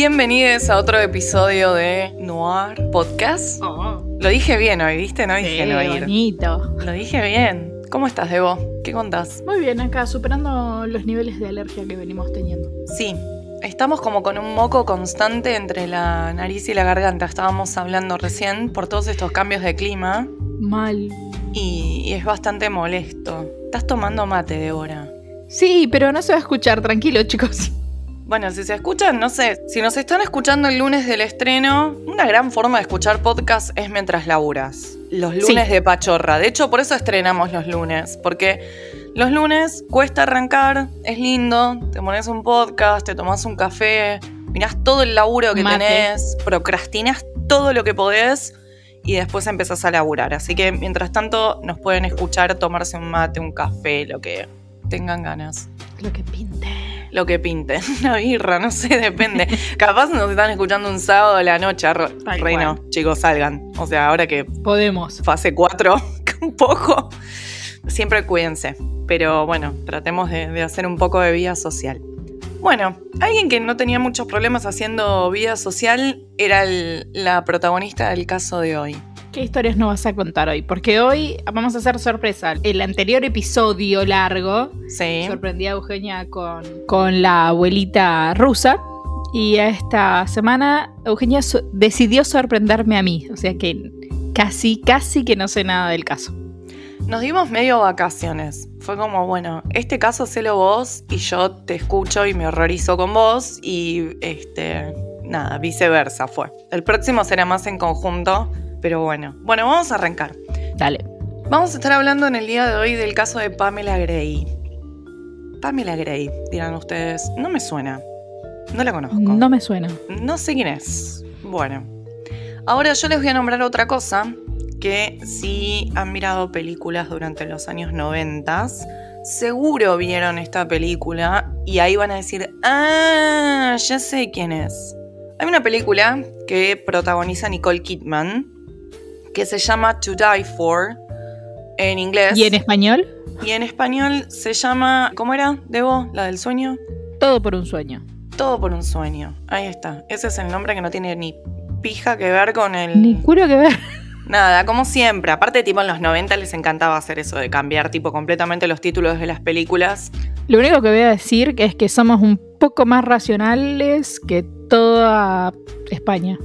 Bienvenidos a otro episodio de Noir Podcast. Oh, Lo dije bien hoy, ¿viste? No sí, dije ir. bonito. Lo dije bien. ¿Cómo estás, Debo? ¿Qué contás? Muy bien, acá superando los niveles de alergia que venimos teniendo. Sí, estamos como con un moco constante entre la nariz y la garganta. Estábamos hablando recién por todos estos cambios de clima Mal. y, y es bastante molesto. Estás tomando mate, Débora. Sí, pero no se va a escuchar, tranquilo, chicos. Bueno, si se escuchan, no sé, si nos están escuchando el lunes del estreno, una gran forma de escuchar podcast es mientras laburas. Los lunes Sí. de pachorra. De hecho, por eso estrenamos los lunes, porque los lunes cuesta arrancar, es lindo, te pones un podcast, te tomas un café, mirás todo el laburo que Mate. tenés, procrastinas todo lo que podés y después empezás a laburar. Así que mientras tanto nos pueden escuchar, tomarse un mate, un café, lo que tengan ganas Lo que pinte. Lo que pinte. Una birra, no sé, depende. Capaz nos están escuchando un sábado a la noche. Re, Tal re no, cual. chicos, salgan. O sea, ahora que Podemos. fase 4, un poco. Siempre cuídense. Pero bueno, tratemos de, de hacer un poco de vida social. Bueno, alguien que no tenía muchos problemas haciendo vida social era el- la protagonista del caso de hoy. ¿Qué historias nos vas a contar hoy? Porque hoy vamos a hacer sorpresa. El anterior episodio largo Sí. sorprendí a Eugenia con, con la abuelita rusa. Y esta semana Eugenia so- decidió sorprenderme a mí. O sea que casi, casi que no sé nada del caso. Nos dimos medio vacaciones. Fue como, bueno, este caso hacelo vos y yo te escucho y me horrorizo con vos y este, nada, viceversa fue. El próximo será más en conjunto, pero bueno. Bueno, vamos a arrancar. Dale. Vamos a estar hablando en el día de hoy del caso de Pamela Gray. Pamela Gray, dirán ustedes, no me suena. No la conozco. No me suena. No sé quién es. Bueno. Ahora yo les voy a nombrar otra cosa que si han mirado películas durante los años 90, seguro vieron esta película y ahí van a decir, ah, ya sé quién es. Hay una película que protagoniza Nicole Kidman que se llama To Die For en inglés ¿Y en español? y en español se llama, ¿cómo era? Debo, la del sueño. Todo por un sueño. Todo por un sueño. Ahí está. Ese es el nombre que no tiene ni pija que ver con el. Ni culo que ver. Nada, como siempre. Aparte, tipo en los 90 les encantaba hacer eso de cambiar tipo completamente los títulos de las películas. Lo único que voy a decir es que somos un poco más racionales que toda España.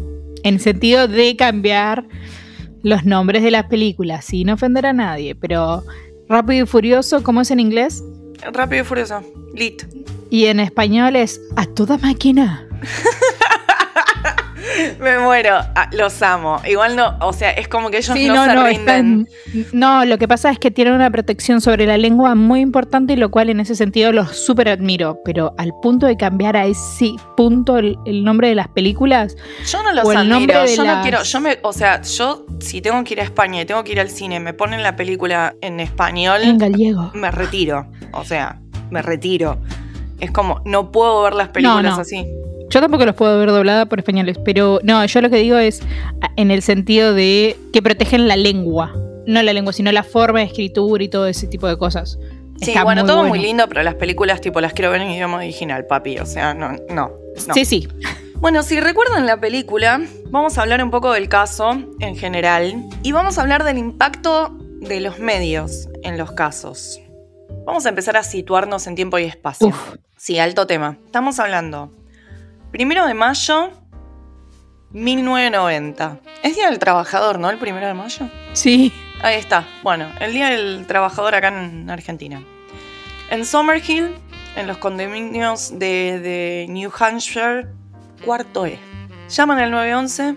En el sentido de cambiar los nombres de las películas, sin ofender a nadie. Pero Rápido y Furioso, ¿cómo es en inglés? Rápido y furioso. Lit. Y en español es a toda máquina. Me muero. Ah, los amo. Igual no, o sea, es como que ellos Sí, no, no, se no, rinden. están- no, lo que pasa es que tienen una protección sobre la lengua muy importante y lo cual en ese sentido los súper admiro, pero al punto de cambiar a ese punto el, el nombre de las películas, Yo no los O el nombre admiro. de Yo no las- quiero. Yo me, o sea, yo si tengo que ir a España y tengo que ir al cine, me ponen la película en español. en gallego. me retiro. O sea, me retiro. Es como, no puedo ver las películas No, no. así. Yo tampoco los puedo ver doblada por españoles, pero no, yo lo que digo es en el sentido de que protegen la lengua. No la lengua, sino la forma de escritura y todo ese tipo de cosas. Sí, Está bueno, todo bueno. muy lindo, pero las películas tipo las quiero ver en idioma original, papi. O sea, no, no. no. Sí, sí. Bueno, si recuerdan la película, vamos a hablar un poco del caso en general y vamos a hablar del impacto de los medios en los casos. Vamos a empezar a situarnos en tiempo y espacio. Uf. Sí, alto tema. Estamos hablando. Primero de mayo, 1990. Es Día del Trabajador, ¿no? El primero de mayo. Sí. Ahí está. Bueno, el Día del Trabajador acá en Argentina. En Summerhill, en los condominios de, de New Hampshire, cuarto E. Llaman al 911,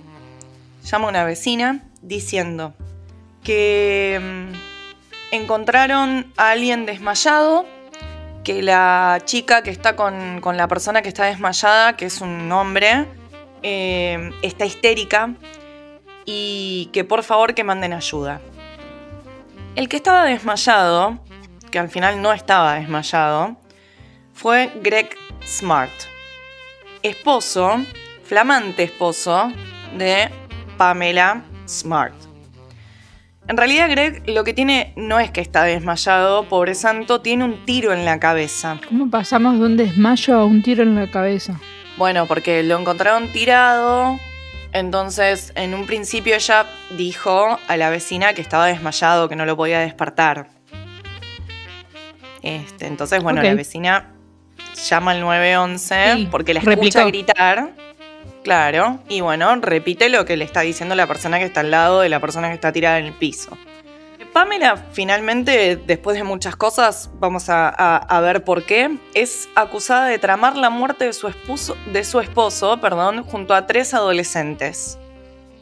llama una vecina diciendo que mm, encontraron a alguien desmayado, que la chica que está con, con la persona que está desmayada, que es un hombre, eh, está histérica y que por favor que manden ayuda. El que estaba desmayado, que al final no estaba desmayado, fue Greg Smart, esposo, flamante esposo de Pamela Smart. En realidad Greg lo que tiene no es que está desmayado, pobre santo, tiene un tiro en la cabeza. ¿Cómo pasamos de un desmayo a un tiro en la cabeza? Bueno, porque lo encontraron tirado, entonces en un principio ella dijo a la vecina que estaba desmayado, que no lo podía despertar. Este, entonces, bueno, la vecina llama al 911 Sí, porque la replicó. escucha gritar. Claro, y bueno, repite lo que le está diciendo la persona que está al lado de la persona que está tirada en el piso. Pamela, finalmente, después de muchas cosas, vamos a, a- a ver por qué, es acusada de tramar la muerte de su esposo, de su esposo perdón, junto a tres adolescentes.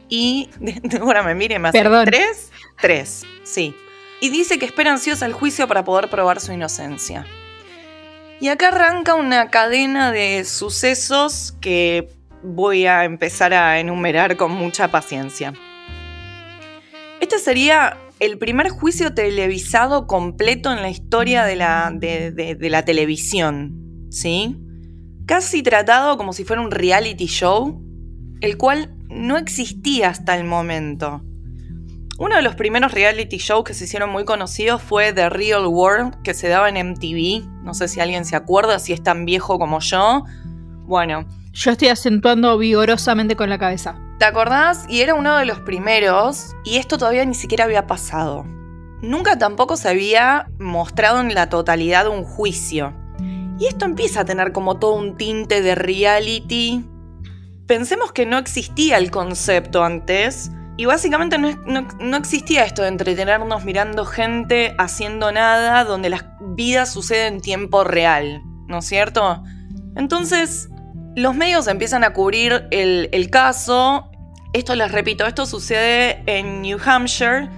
Y, Débora me mire, me hace Perdón. ¿Tres? Tres, sí. Y dice que espera ansiosa el juicio para poder probar su inocencia. Y acá arranca una cadena de sucesos que voy a empezar a enumerar con mucha paciencia. Este sería el primer juicio televisado completo en la historia de la, de, la televisión, ¿sí? Casi tratado como si fuera un reality show, el cual no existía hasta el momento. Uno de los primeros reality shows que se hicieron muy conocidos fue The Real World, que se daba en MTV. No sé si alguien se acuerda, si es tan viejo como yo. Bueno, Yo estoy acentuando vigorosamente con la cabeza. ¿Te acordás? Y era uno de los primeros, y esto todavía ni siquiera había pasado. Nunca tampoco se había mostrado en la totalidad un juicio. Y esto empieza a tener como todo un tinte de reality. Pensemos que no existía el concepto antes, y básicamente no, no- no existía esto de entretenernos mirando gente haciendo nada, donde las vidas suceden en tiempo real, ¿no es cierto? Entonces, los medios empiezan a cubrir el, caso. Esto les repito, esto sucede en New Hampshire,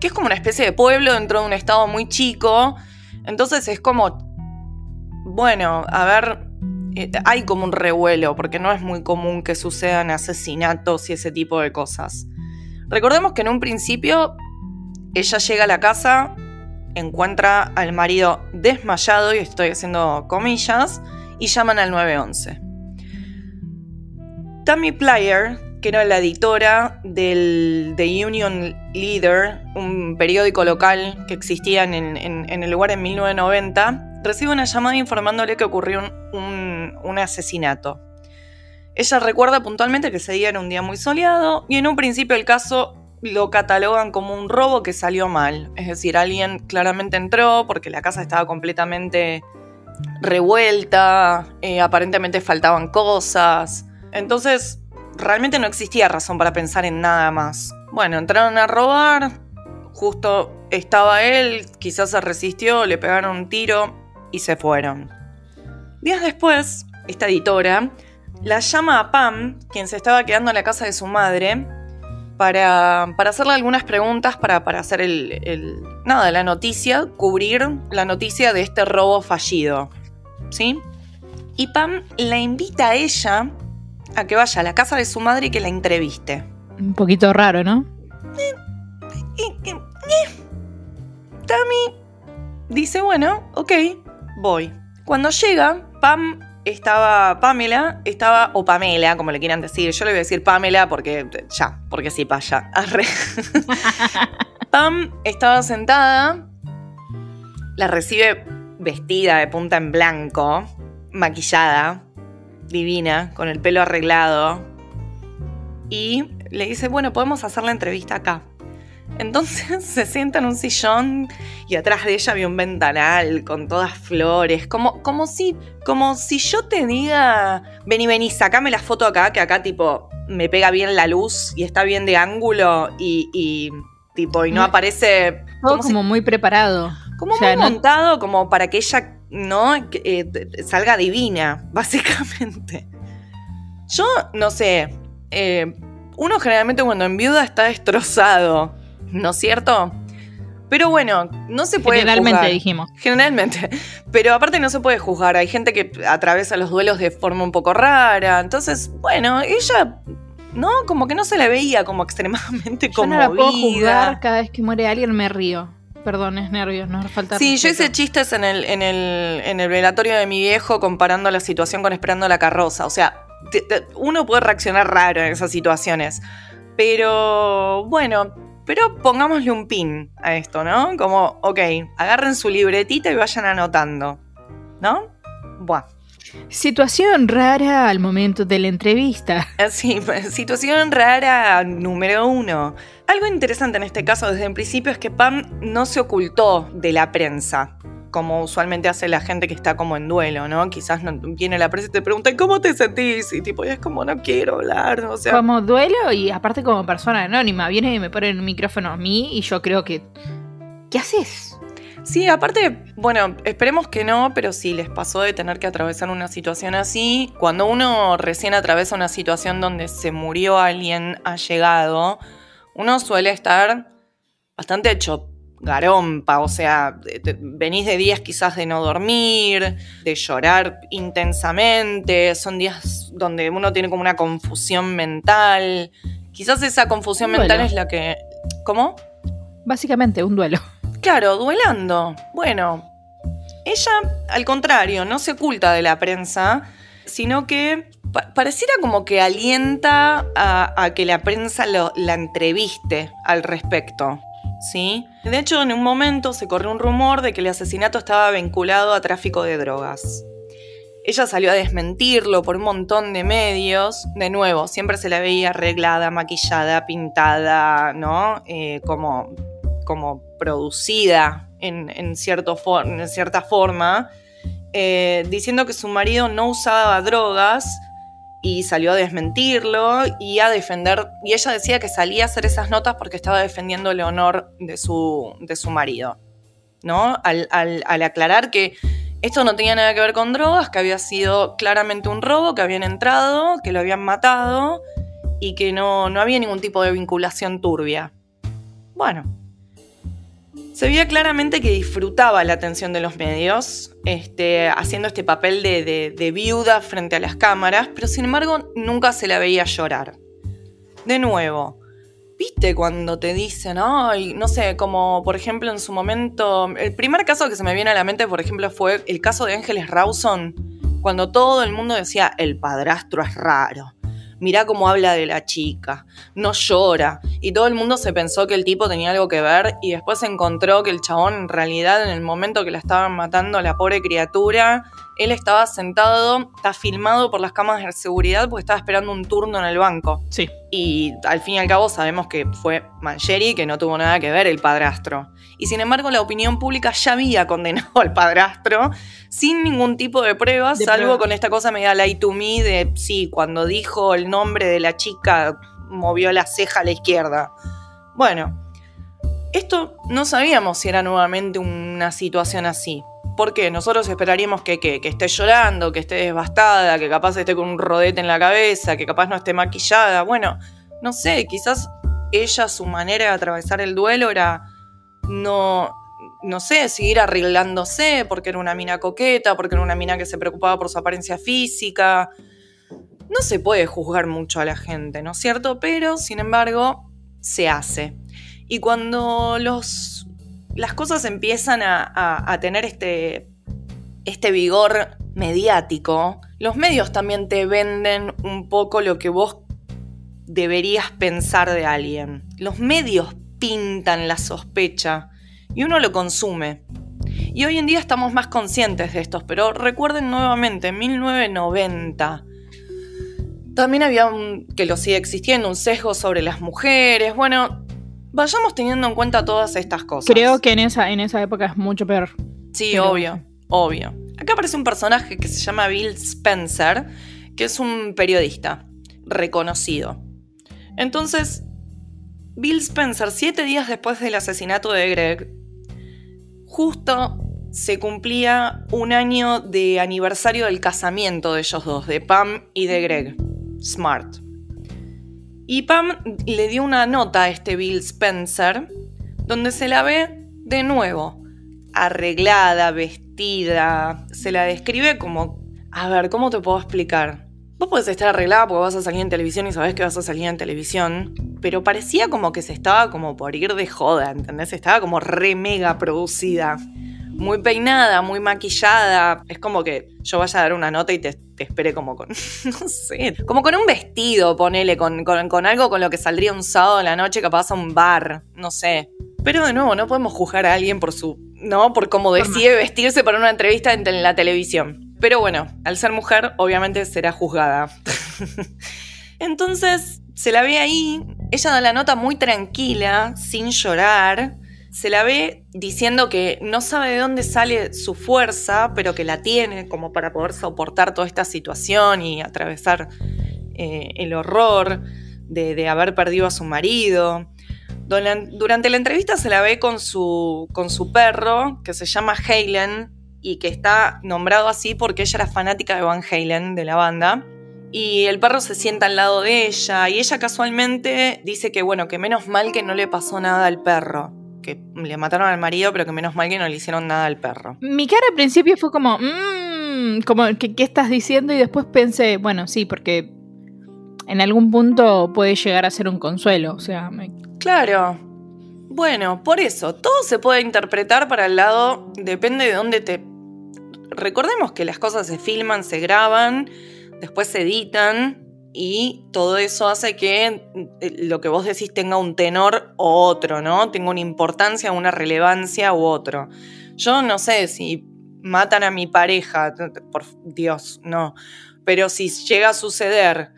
que es como una especie de pueblo dentro de un estado muy chico. Entonces es como, bueno, a ver, eh, hay como un revuelo, porque no es muy común que sucedan asesinatos y ese tipo de cosas. Recordemos que en un principio ella llega a la casa, encuentra al marido desmayado, y estoy haciendo comillas, y llaman al 911. Tammy Plyer, que era la editora del The Union Leader, un periódico local que existía en, el lugar en 1990, recibe una llamada informándole que ocurrió un, un- un asesinato. Ella recuerda puntualmente que ese día era un día muy soleado y en un principio el caso lo catalogan como un robo que salió mal. Es decir, alguien claramente entró porque la casa estaba completamente revuelta, eh, aparentemente faltaban cosas. Entonces, realmente no existía razón para pensar en nada más. Bueno, entraron a robar, justo estaba él, quizás se resistió, le pegaron un tiro y se fueron. Días después, esta editora la llama a Pam, quien se estaba quedando en la casa de su madre, para, para hacerle algunas preguntas para, para hacer el, el- Nada, la noticia, cubrir la noticia de este robo fallido. ¿Sí? Y Pam la invita a ella a que vaya a la casa de su madre y que la entreviste. Un poquito raro, ¿no? Y, y- y- Tammy dice, bueno, ok, voy. Cuando llega, Pam estaba, Pamela estaba, o Pamela, como le quieran decir, yo le voy a decir Pamela porque, ya, porque sí, paya. Arre. Pam estaba sentada, la recibe vestida de punta en blanco, maquillada, divina, con el pelo arreglado, y le dice, bueno, podemos hacer la entrevista acá. Entonces se sienta en un sillón y atrás de ella había un ventanal con todas flores, como, como, si, como si yo te diga, vení, vení, sacame la foto acá, que acá tipo me pega bien la luz y está bien de ángulo y, y, tipo, y no Mm. aparece Todo como, si- muy preparado. como o sea, muy no- montado como para que ella no eh, salga divina, básicamente. Yo no sé, eh, uno generalmente cuando enviuda está destrozado, ¿no es cierto? Pero bueno, no se puede Generalmente juzgar. dijimos. Generalmente. Pero aparte no se puede juzgar. Hay gente que atraviesa los duelos de forma un poco rara. Entonces, bueno, ella, ¿no? Como que no se la veía como extremadamente Yo no la puedo juzgar, cada vez que muere alguien me río. Perdón, es nervios, no falta Sí, yo hice chistes en el, en, el, en el velatorio de mi viejo comparando la situación con esperando la carroza. O sea, te- te- uno puede reaccionar raro en esas situaciones. Pero bueno, pero pongámosle un pin a esto, ¿no? Como, ok, agarren su libretita y vayan anotando. ¿No? Buah. Situación rara al momento de la entrevista. Así, situación rara número uno. Algo interesante en este caso desde el principio es que Pam no se ocultó de la prensa, como usualmente hace la gente que está como en duelo, ¿no? Quizás no, viene la prensa y te pregunta, ¿cómo te sentís? Y tipo, y es como, no quiero hablar, o sea... Como duelo y aparte como persona anónima. Viene y me pone el micrófono a mí y yo creo que... ¿Qué haces? Sí, aparte, bueno, esperemos que no, pero si les pasó de tener que atravesar una situación así, cuando uno recién atraviesa una situación donde se murió alguien allegado, uno suele estar bastante hecho garompa, o sea, venís de días quizás de no dormir, de llorar intensamente, son días donde uno tiene como una confusión mental. Quizás esa confusión Un mental duelo. es la que... ¿Cómo? Básicamente, un duelo. Claro, duelando. Bueno, ella, al contrario, no se oculta de la prensa, sino que pa- pareciera como que alienta a, a que la prensa lo- la entreviste al respecto. De hecho, en un momento se corrió un rumor de que el asesinato estaba vinculado a tráfico de drogas. Ella salió a desmentirlo por un montón de medios. De nuevo, siempre se la veía arreglada, maquillada, pintada, ¿no? Eh, como, como producida en, cierto cierta forma, eh, diciendo que su marido no usaba drogas y salió a desmentirlo y a defender, y ella decía que salía a hacer esas notas porque estaba defendiendo el honor de su, de su marido, ¿no? Al, al- aclarar que esto no tenía nada que ver con drogas, que había sido claramente un robo, que habían entrado, que lo habían matado y que no, no había ningún tipo de vinculación turbia. Bueno, se veía claramente que disfrutaba la atención de los medios, este, haciendo este papel de, viuda frente a las cámaras, pero sin embargo nunca se la veía llorar. De nuevo, ¿viste cuando te dicen, ay, no sé, como por ejemplo en su momento, el primer caso que se me viene a la mente, por ejemplo, fue el caso de Ángeles Rawson, cuando todo el mundo decía, el padrastro es raro. Mirá cómo habla de la chica, no llora. Y todo el mundo se pensó que el tipo tenía algo que ver y después se encontró que el chabón en realidad en el momento que la estaban matando a la pobre criatura, él estaba sentado, está filmado por las cámaras de seguridad porque estaba esperando un turno en el banco. Sí. Y al fin y al cabo sabemos que fue Mancheri, que no tuvo nada que ver el padrastro. Y sin embargo la opinión pública ya había condenado al padrastro sin ningún tipo de pruebas, De salvo prueba. con esta cosa media lie to me de, sí, cuando dijo el nombre de la chica, movió la ceja a la izquierda. Bueno, esto no sabíamos si era nuevamente una situación así. ¿Por qué? Nosotros esperaríamos que, que, que esté llorando, que esté devastada, que capaz esté con un rodete en la cabeza, que capaz no esté maquillada. Bueno, no sé, quizás ella, su manera de atravesar el duelo era no, no sé, seguir arreglándose porque era una mina coqueta, porque era una mina que se preocupaba por su apariencia física. No se puede juzgar mucho a la gente, ¿no es cierto? Pero, sin embargo, se hace. Y cuando los, las cosas empiezan a, tener este, este vigor mediático, los medios también te venden un poco lo que vos deberías pensar de alguien. Los medios pintan la sospecha y uno lo consume. Y hoy en día estamos más conscientes de estos, pero recuerden nuevamente, en 1990 también había un, que lo sigue existiendo, un sesgo sobre las mujeres. Bueno, vayamos teniendo en cuenta todas estas cosas. Creo que en esa, en esa época es mucho peor. Sí, Pero- obvio, obvio. Acá aparece un personaje que se llama Bill Spencer, que es un periodista reconocido. Entonces, Bill Spencer, siete días después del asesinato de Greg, justo se cumplía un año de aniversario del casamiento de ellos dos, de Pam y de Greg Smart. Y Pam le dio una nota a este Bill Spencer, donde se la ve De nuevo, arreglada, vestida, se la describe como, a ver, ¿cómo te puedo explicar? Vos podés estar arreglada porque vas a salir en televisión y sabés que vas a salir en televisión, pero parecía como que se estaba como por ir de joda, ¿entendés? Estaba como re mega producida. Muy peinada, muy maquillada. Es como que yo vaya a dar una nota y te, te espere como con, no sé, como con un vestido, ponele, con, con, con algo con lo que saldría un sábado en la noche capaz a un bar, no sé. Pero de nuevo, no podemos juzgar a alguien por su, ¿no? Por cómo decide vestirse para una entrevista en, en la televisión. Pero bueno, al ser mujer, obviamente será juzgada. Entonces, se la ve ahí, ella da la nota muy tranquila, sin llorar. Se la ve diciendo que no sabe de dónde sale su fuerza, pero que la tiene como para poder soportar toda esta situación y atravesar eh, el horror de, haber perdido a su marido. Durante la entrevista se la ve con su, con su perro, que se llama Halen, y que está nombrado así porque ella era fanática de Van Halen, de la banda. Y el perro se sienta al lado de ella y ella casualmente dice que bueno, que menos mal que no le pasó nada al perro. Que le mataron al marido, pero que menos mal que no le hicieron nada al perro. Mi cara al principio fue como, mmm, como, ¿qué, ¿qué estás diciendo? Y después pensé, bueno, sí, porque en algún punto puede llegar a ser un consuelo. O sea, me... Claro. Bueno, por eso, todo se puede interpretar para el lado, depende de dónde te recordemos que las cosas se filman, se graban, después se editan y todo eso hace que eh, lo que vos decís tenga un tenor u otro, ¿no? Tenga una importancia, una relevancia u otro. Yo no sé si matan a mi pareja, por Dios, no. Pero si llega a suceder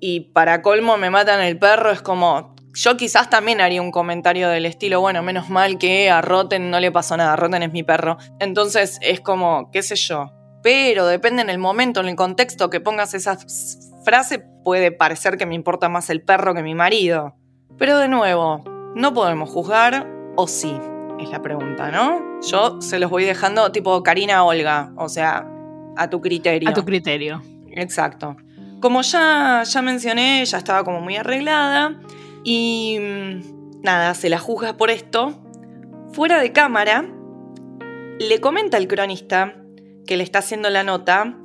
y para colmo me matan el perro, es como, yo quizás también haría un comentario del estilo, bueno, menos mal que a Rotten no le pasó nada, Rotten es mi perro. Entonces es como, qué sé yo. Pero depende en el momento, en el contexto que pongas esa frase, puede parecer que me importa más el perro que mi marido. Pero de nuevo, no podemos juzgar, o sí, es la pregunta, ¿no? Yo se los voy dejando tipo Karina Olga, o sea, a tu criterio. A tu criterio. Exacto. Como ya, ya mencioné, ya estaba como muy arreglada. Y mm, nada, se la juzga por esto. Fuera de cámara, le comenta al cronista que le está haciendo la nota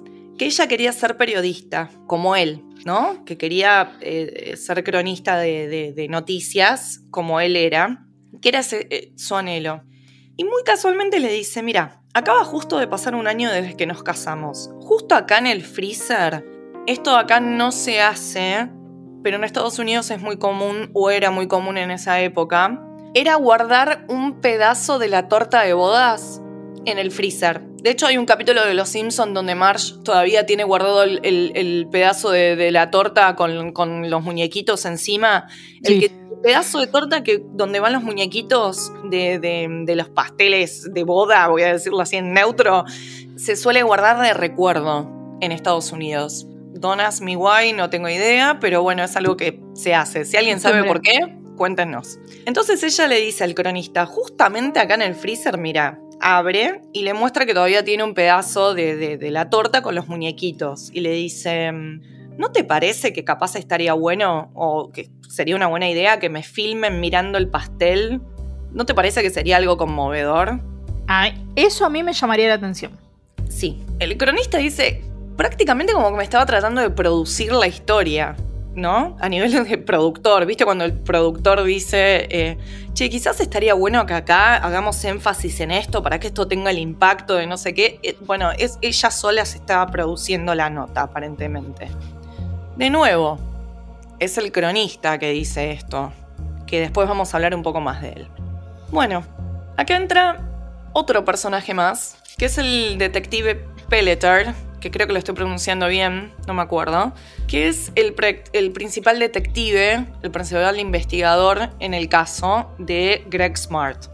que ella quería ser periodista, como él, ¿no? Que quería eh, ser cronista de, noticias, como él era, que era eh, su anhelo. Y muy casualmente le dice, mira, acaba justo de pasar un año desde que nos casamos. Justo acá en el freezer, esto acá no se hace pero en Estados Unidos es muy común, o era muy común en esa época, era guardar un pedazo de la torta de bodas en el freezer. De hecho, hay un capítulo de Los Simpsons donde Marge todavía tiene guardado el, el, el pedazo de, de, la torta con, con, los muñequitos encima. Sí. El, que, el, pedazo de torta que, donde van los muñequitos de, de, los pasteles de boda, voy a decirlo así en neutro, se suele guardar de recuerdo en Estados Unidos. Don't ask me why, no tengo idea, pero bueno, es algo que se hace. Si alguien sabe por qué, cuéntenos. Entonces ella le dice al cronista, justamente acá en el freezer, mira, abre y le muestra que todavía tiene un pedazo de, de, de la torta con los muñequitos. Y le dice, ¿no te parece que capaz estaría bueno o que sería una buena idea que me filmen mirando el pastel? ¿No te parece que sería algo conmovedor? Ay, eso a mí me llamaría la atención. Sí, el cronista dice, prácticamente como que me estaba tratando de producir la historia, ¿no? A nivel de productor, ¿viste? Cuando el productor dice, eh, che, quizás estaría bueno que acá hagamos énfasis en esto para que esto tenga el impacto de no sé qué. Eh, bueno, es, ella sola se estaba produciendo la nota, aparentemente. De nuevo, es el cronista que dice esto, que después vamos a hablar un poco más de él. Bueno, acá entra otro personaje más, que es el detective Pelleter, que creo que lo estoy pronunciando bien, no me acuerdo, que es el, el, principal detective, el principal investigador en el caso de Greg Smart,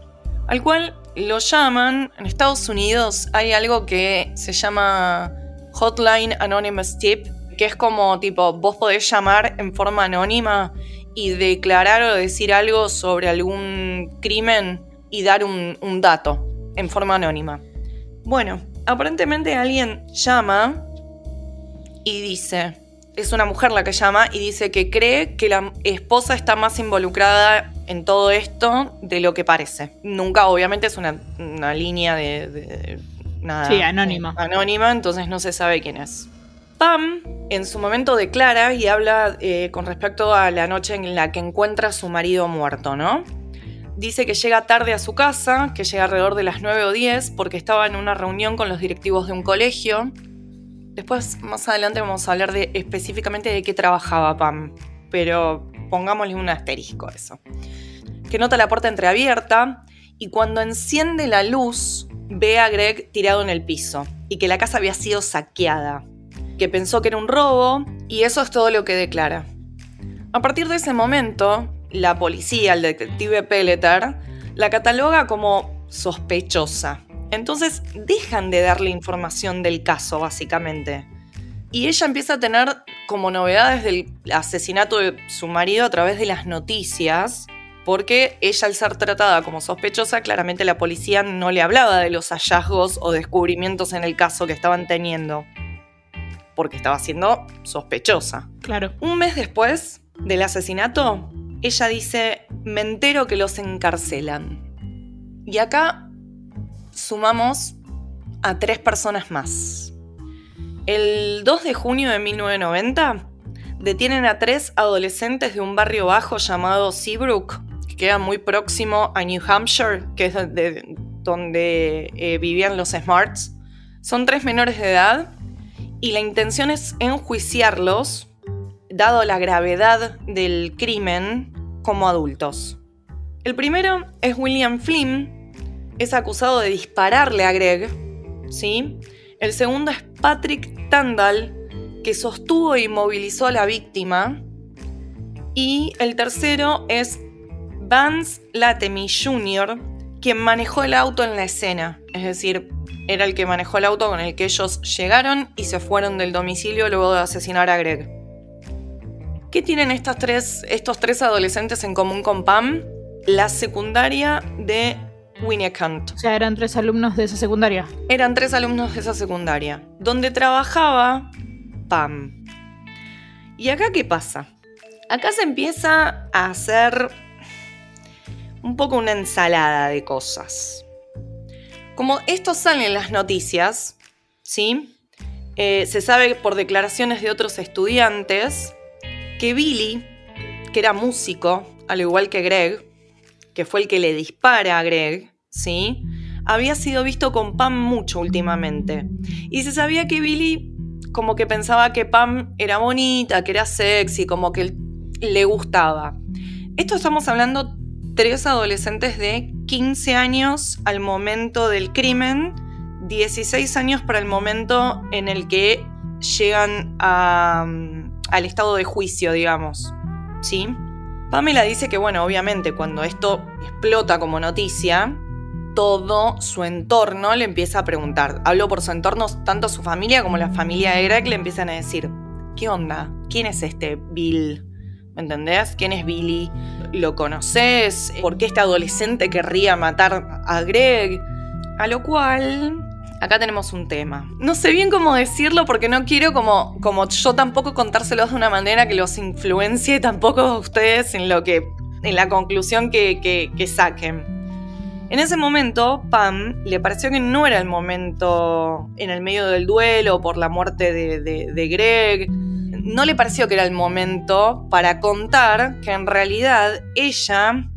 al cual lo llaman, en Estados Unidos hay algo que se llama Hotline Anonymous Tip, que es como tipo, vos podés llamar en forma anónima y declarar o decir algo sobre algún crimen y dar un, un dato en forma anónima. Bueno, aparentemente alguien llama y dice, es una mujer la que llama y dice que cree que la esposa está más involucrada en todo esto de lo que parece. Nunca, obviamente, es una, una línea de, de- nada. Sí, anónima. Anónima, entonces no se sabe quién es. Pam en su momento declara y habla eh, con respecto a la noche en la que encuentra a su marido muerto, ¿no? Dice que llega tarde a su casa, que llega alrededor de las 9 o 10 porque estaba en una reunión con los directivos de un colegio. Después, más adelante, vamos a hablar de específicamente de qué trabajaba Pam, pero pongámosle un asterisco a eso. Que nota la puerta entreabierta y cuando enciende la luz ve a Greg tirado en el piso y que la casa había sido saqueada, que pensó que era un robo y eso es todo lo que declara. A partir de ese momento, la policía, el detective Pelleter, la cataloga como sospechosa. Entonces dejan de darle información del caso, básicamente. Y ella empieza a tener como novedades del asesinato de su marido a través de las noticias, porque ella al ser tratada como sospechosa, claramente la policía no le hablaba de los hallazgos o descubrimientos en el caso que estaban teniendo, porque estaba siendo sospechosa. Claro. Un mes después del asesinato, ella dice, me entero que los encarcelan. Y acá sumamos a tres personas más. El 2 de junio de 1990, detienen a tres adolescentes de un barrio bajo llamado Seabrook, que queda muy próximo a New Hampshire, que es de- donde eh, vivían los Smarts. Son tres menores de edad y la intención es enjuiciarlos, dado la gravedad del crimen, como adultos. El primero es William Flynn, es acusado de dispararle a Greg, ¿sí? El segundo es Patrick Tandal, que sostuvo e inmovilizó a la víctima. Y el tercero es Vance Latemy Jr., quien manejó el auto en la escena. Es decir, era el que manejó el auto con el que ellos llegaron y se fueron del domicilio luego de asesinar a Greg. ¿Qué tienen estas tres, estos tres adolescentes en común con Pam? La secundaria de Winnicott. O sea, eran tres alumnos de esa secundaria. Eran tres alumnos de esa secundaria, donde trabajaba Pam. ¿Y acá qué pasa? Acá se empieza a hacer un poco una ensalada de cosas. Como esto sale en las noticias, ¿sí? Eh, se sabe por declaraciones de otros estudiantes que Billy, que era músico, al igual que Greg, que fue el que le dispara a Greg, ¿sí? Había sido visto con Pam mucho últimamente. Y se sabía que Billy como que pensaba que Pam era bonita, que era sexy, como que le gustaba. Esto estamos hablando tres adolescentes de 15 años al momento del crimen, 16 años para el momento en el que llegan a, al estado de juicio, digamos. ¿Sí? Pamela dice que, bueno, obviamente cuando esto explota como noticia, todo su entorno le empieza a preguntar. Hablo por su entorno, tanto su familia como la familia de Greg le empiezan a decir, ¿qué onda? ¿Quién es este Bill? ¿Me entendés? ¿Quién es Billy? ¿Lo conoces? ¿Por qué este adolescente querría matar a Greg? A lo cual, acá tenemos un tema. No sé bien cómo decirlo porque no quiero como, como yo tampoco contárselos de una manera que los influencie tampoco a ustedes en lo que. en la conclusión que, que, que saquen. En ese momento, Pam le pareció que no era el momento en el medio del duelo por la muerte de Greg. No le pareció que era el momento para contar que en realidad ella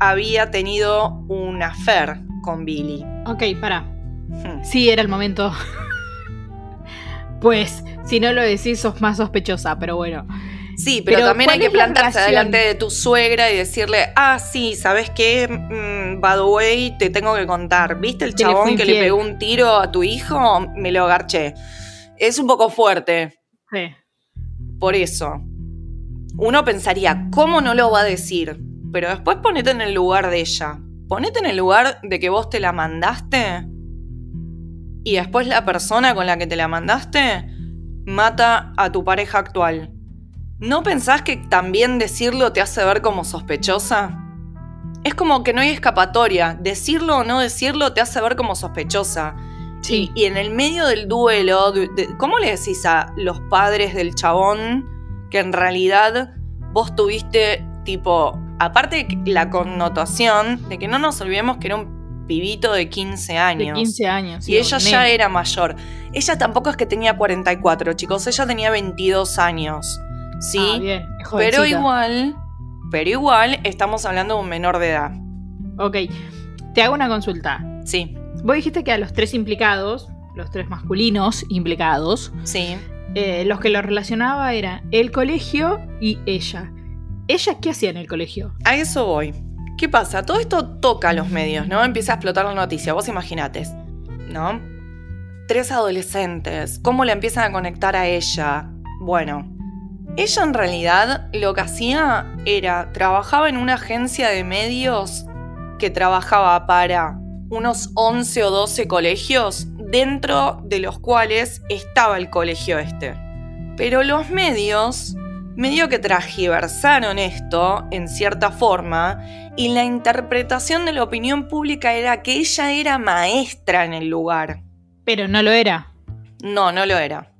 había tenido un affair con Billy. Ok, para. Hmm. Sí, era el momento. pues, si no lo decís, sos más sospechosa, pero bueno. Sí, pero, Pero, también hay ¿cuál que plantarse delante de tu suegra y decirle, ah, sí, ¿sabes qué? Mm, by the way, te tengo que contar. ¿Viste el le chabón que le pegó un tiro a tu hijo? Me lo agarché. Es un poco fuerte, Sí. por eso. Uno pensaría, ¿cómo no lo va a decir? Pero después ponete en el lugar de ella. Ponete en el lugar de que vos te la mandaste y después la persona con la que te la mandaste mata a tu pareja actual. ¿No pensás que también decirlo te hace ver como sospechosa? Es como que no hay escapatoria. Decirlo o no decirlo te hace ver como sospechosa. Sí. Y, y en el medio del duelo, de- ¿cómo le decís a los padres del chabón que en realidad vos tuviste tipo aparte la connotación de que no nos olvidemos que era un pibito de 15 años. De 15 años. y ella ya era mayor. Ella tampoco es que tenía 44, chicos, ella tenía 22 años. Sí, ah, bien, pero igual, pero igual estamos hablando de un menor de edad. Ok, te hago una consulta. Sí. Vos dijiste que a los tres implicados, los tres masculinos implicados, sí. Eh, los que lo relacionaba eran el colegio y ella. ¿Ella qué hacía en el colegio? A eso voy. ¿Qué pasa? Todo esto toca a los medios, ¿no? Empieza a explotar la noticia. Vos imaginate, ¿no? Tres adolescentes. ¿Cómo le empiezan a conectar a ella? Bueno, ella en realidad lo que hacía era, trabajaba en una agencia de medios que trabajaba para unos 11 o 12 colegios, dentro de los cuales estaba el colegio este. Pero los medios medio que tragiversaron esto en cierta forma y la interpretación de la opinión pública era que ella era maestra en el lugar. Pero no lo era. No, no lo era.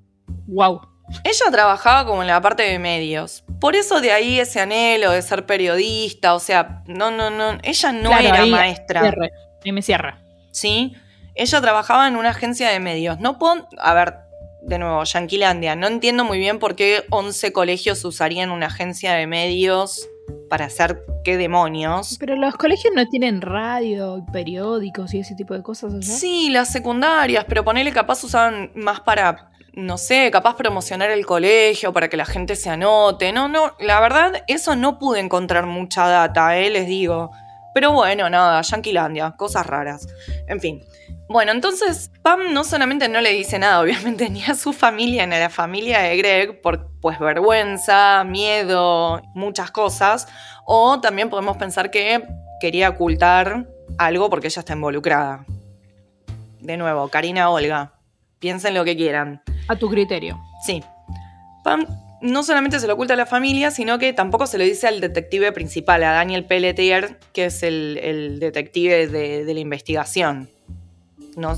Wow. Ella trabajaba como en la parte de medios. Por eso de ahí ese anhelo de ser periodista, o sea, no, no, no, ella no era maestra. Cierre. Ahí me cierra. Sí, ella trabajaba en una agencia de medios. No puedo, a ver, de nuevo, Yanquilandia, no entiendo muy bien por qué 11 colegios usarían una agencia de medios para hacer qué demonios. Pero los colegios no tienen radio, periódicos y ese tipo de cosas, ¿no? Sí, las secundarias, pero ponele capaz usaban más para no sé, capaz promocionar el colegio para que la gente se anote. No, no, la verdad, eso no pude encontrar mucha data, eh, les digo. Pero bueno, nada, Yanquilandia, cosas raras. En fin. Bueno, entonces Pam no solamente no le dice nada, obviamente, ni a su familia, ni a la familia de Greg, por pues vergüenza, miedo, muchas cosas. O también podemos pensar que quería ocultar algo porque ella está involucrada. De nuevo, Karina Olga. Piensen lo que quieran. A tu criterio. Sí. Pam no solamente se lo oculta a la familia, sino que tampoco se lo dice al detective principal, a Daniel Pelletier, que es el, detective de, la investigación. No,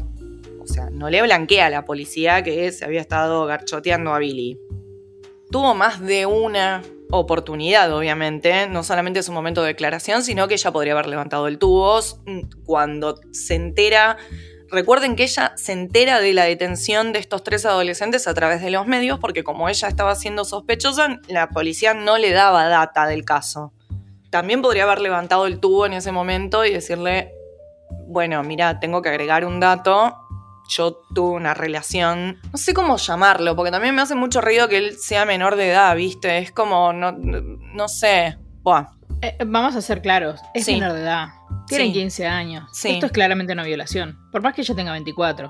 o sea, no le blanquea a la policía que se había estado garchoteando a Billy. Tuvo más de una oportunidad, obviamente, no solamente su momento de declaración, sino que ella podría haber levantado el tubo cuando se entera Recuerden que ella se entera de la detención de estos tres adolescentes a través de los medios porque como ella estaba siendo sospechosa, la policía no le daba data del caso. También podría haber levantado el tubo en ese momento y decirle, bueno, mira, tengo que agregar un dato. Yo tuve una relación, no sé cómo llamarlo, porque también me hace mucho ruido que él sea menor de edad, ¿viste? Es como, no, no sé. Buah. Eh, vamos a ser claros, es menor de edad. Tienen 15 años. Esto es claramente una violación. Por más que ella tenga 24.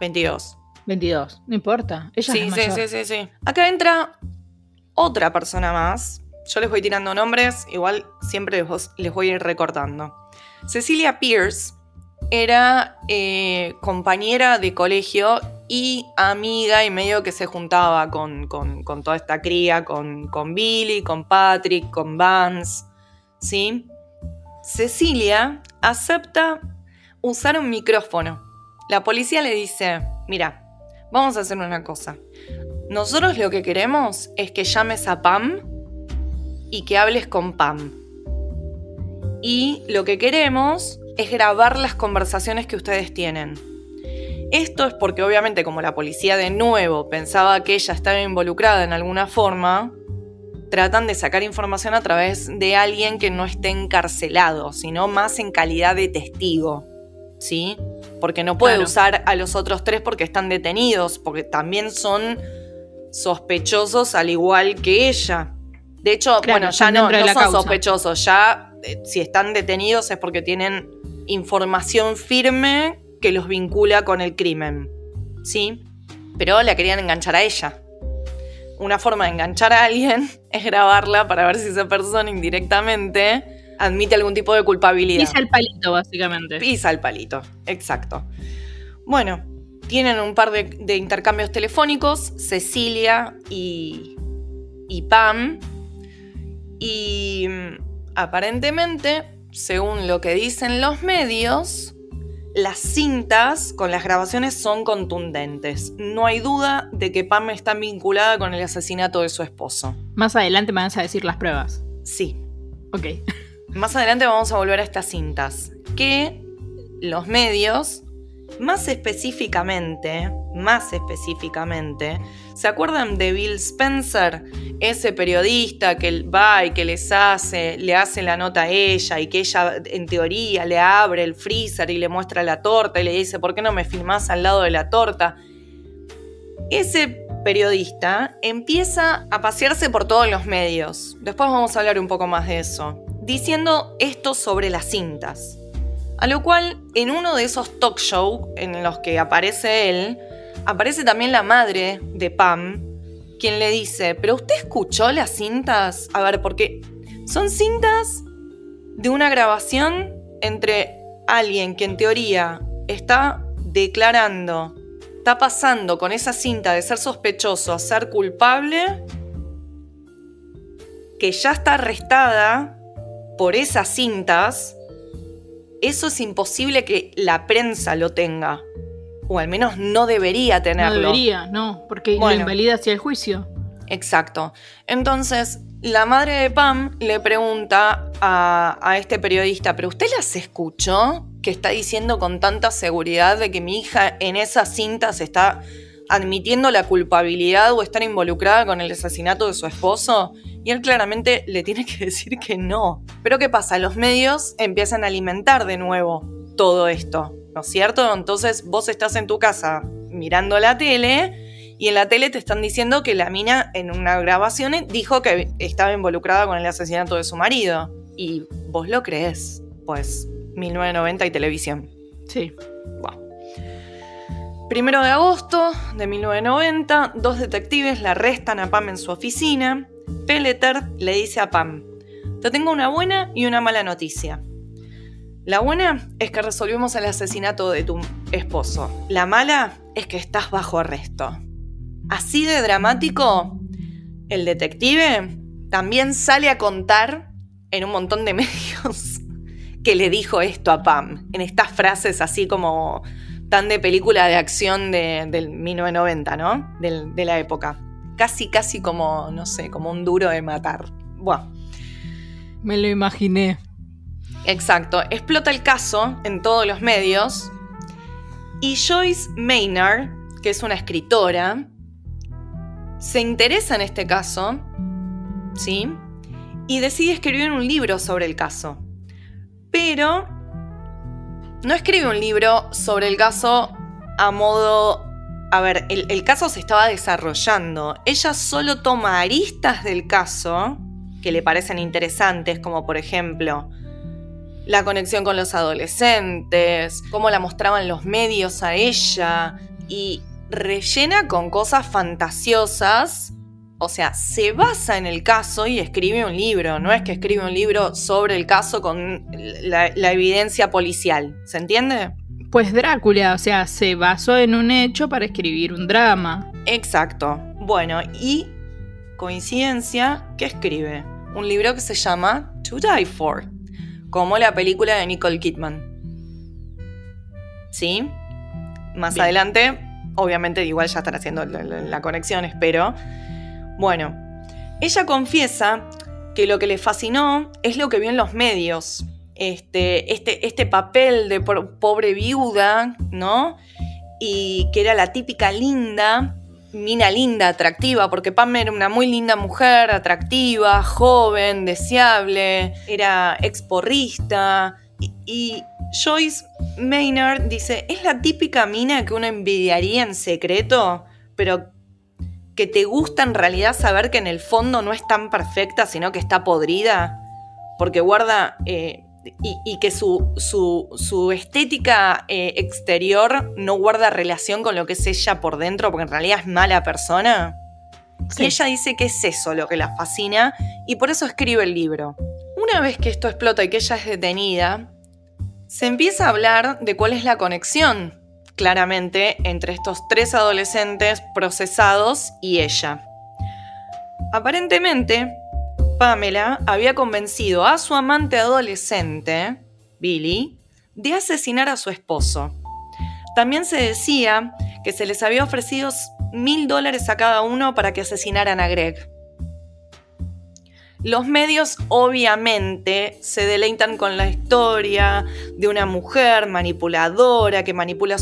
22. 22. No importa. Ella sí, es sí, sí, sí, sí. Acá entra otra persona más. Yo les voy tirando nombres, igual siempre les, voy a ir recortando. Cecilia Pierce era eh, compañera de colegio y amiga y medio que se juntaba con, toda esta cría, con, con Billy, con Patrick, con Vance, ¿sí? Cecilia acepta usar un micrófono. La policía le dice, mira, vamos a hacer una cosa. Nosotros lo que queremos es que llames a Pam y que hables con Pam. Y lo que queremos es grabar las conversaciones que ustedes tienen. Esto es porque obviamente como la policía de nuevo pensaba que ella estaba involucrada en alguna forma, tratan de sacar información a través de alguien que no esté encarcelado, sino más en calidad de testigo. ¿Sí? Porque no puede usar a los otros tres porque están detenidos, porque también son sospechosos al igual que ella. De hecho, bueno, ya no, son sospechosos, ya si están detenidos es porque tienen información firme que los vincula con el crimen. ¿Sí? Pero la querían enganchar a ella una forma de enganchar a alguien es grabarla para ver si esa persona indirectamente admite algún tipo de culpabilidad. Pisa el palito, básicamente. Pisa el palito, exacto. Bueno, tienen un par de, intercambios telefónicos, Cecilia y, y Pam, y aparentemente, según lo que dicen los medios, las cintas con las grabaciones son contundentes. No hay duda de que Pam está vinculada con el asesinato de su esposo. Más adelante me vas a decir las pruebas. Sí. Ok. Más adelante vamos a volver a estas cintas, que los medios, más específicamente, más específicamente, ¿se acuerdan de Bill Spencer? Ese periodista que va y que les hace, le hace la nota a ella y que ella en teoría le abre el freezer y le muestra la torta y le dice, ¿por qué no me filmás al lado de la torta? Ese periodista empieza a pasearse por todos los medios. Después vamos a hablar un poco más de eso. Diciendo esto sobre las cintas. A lo cual, en uno de esos talk shows en los que aparece él, aparece también la madre de Pam, quien le dice, pero usted escuchó las cintas? A ver, porque son cintas de una grabación entre alguien que en teoría está declarando está pasando con esa cinta de ser sospechoso a ser culpable, que ya está arrestada por esas cintas, eso es imposible que la prensa lo tenga. O al menos no debería tenerlo. No debería, no, porque lo invalida hacia el juicio. Exacto. Entonces, la madre de Pam le pregunta a, a este periodista, ¿pero usted las escuchó? que está diciendo con tanta seguridad de que mi hija en esas cintas está admitiendo la culpabilidad o estar involucrada con el asesinato de su esposo? Y él claramente le tiene que decir que no. Pero ¿qué pasa? Los medios empiezan a alimentar de nuevo todo esto, ¿no es cierto? Entonces vos estás en tu casa mirando la tele y en la tele te están diciendo que la mina en una grabación dijo que estaba involucrada con el asesinato de su marido. Y vos lo crees, pues 1990 y televisión. Sí. Primero de agosto de 1990, dos detectives la arrestan a Pam en su oficina. Pelleter le dice a Pam, te tengo una buena y una mala noticia. La buena es que resolvimos el asesinato de tu esposo. La mala es que estás bajo arresto. Así de dramático, el detective también sale a contar en un montón de medios que le dijo esto a Pam, en estas frases así como tan de película de acción de, del 1990, ¿no? de la época. Casi, casi como, no sé, como un duro de matar. Buah. Me lo imaginé. Exacto. Explota el caso en todos los medios. Y Joyce Maynard, que es una escritora, se interesa en este caso, ¿sí? Y decide escribir un libro sobre el caso pero no escribe un libro sobre el caso a modo... A ver, el, caso se estaba desarrollando. Ella solo toma aristas del caso que le parecen interesantes, como por ejemplo la conexión con los adolescentes, cómo la mostraban los medios a ella, y rellena con cosas fantasiosas o sea, se basa en el caso y escribe un libro, no es que escribe un libro sobre el caso con la, evidencia policial, ¿se entiende? Pues Drácula, o sea, se basó en un hecho para escribir un drama. Exacto. Bueno, y coincidencia que escribe un libro que se llama To Die For, como la película de Nicole Kidman. ¿Sí? Más adelante, obviamente igual ya están haciendo la conexión, espero. Bueno, ella confiesa que lo que le fascinó es lo que vio en los medios. Este, este, este papel de pobre viuda, ¿no? Y que era la típica linda, mina linda, atractiva, porque Pam era una muy linda mujer, atractiva, joven, deseable, era exporrista. Y, y Joyce Maynard dice, es la típica mina que uno envidiaría en secreto, pero que te gusta en realidad saber que en el fondo no es tan perfecta, sino que está podrida, porque guarda eh, y, que su, su, estética eh, exterior no guarda relación con lo que es ella por dentro, porque en realidad es mala persona. Y ella dice que es eso lo que la fascina y por eso escribe el libro. Una vez que esto explota y que ella es detenida, se empieza a hablar de cuál es la conexión claramente entre estos tres adolescentes procesados y ella. Aparentemente, Pamela había convencido a su amante adolescente, Billy, de asesinar a su esposo. También se decía que se les había ofrecido mil dólares a cada uno para que asesinaran a Greg. Los medios obviamente se deleitan con la historia de una mujer manipuladora que manipula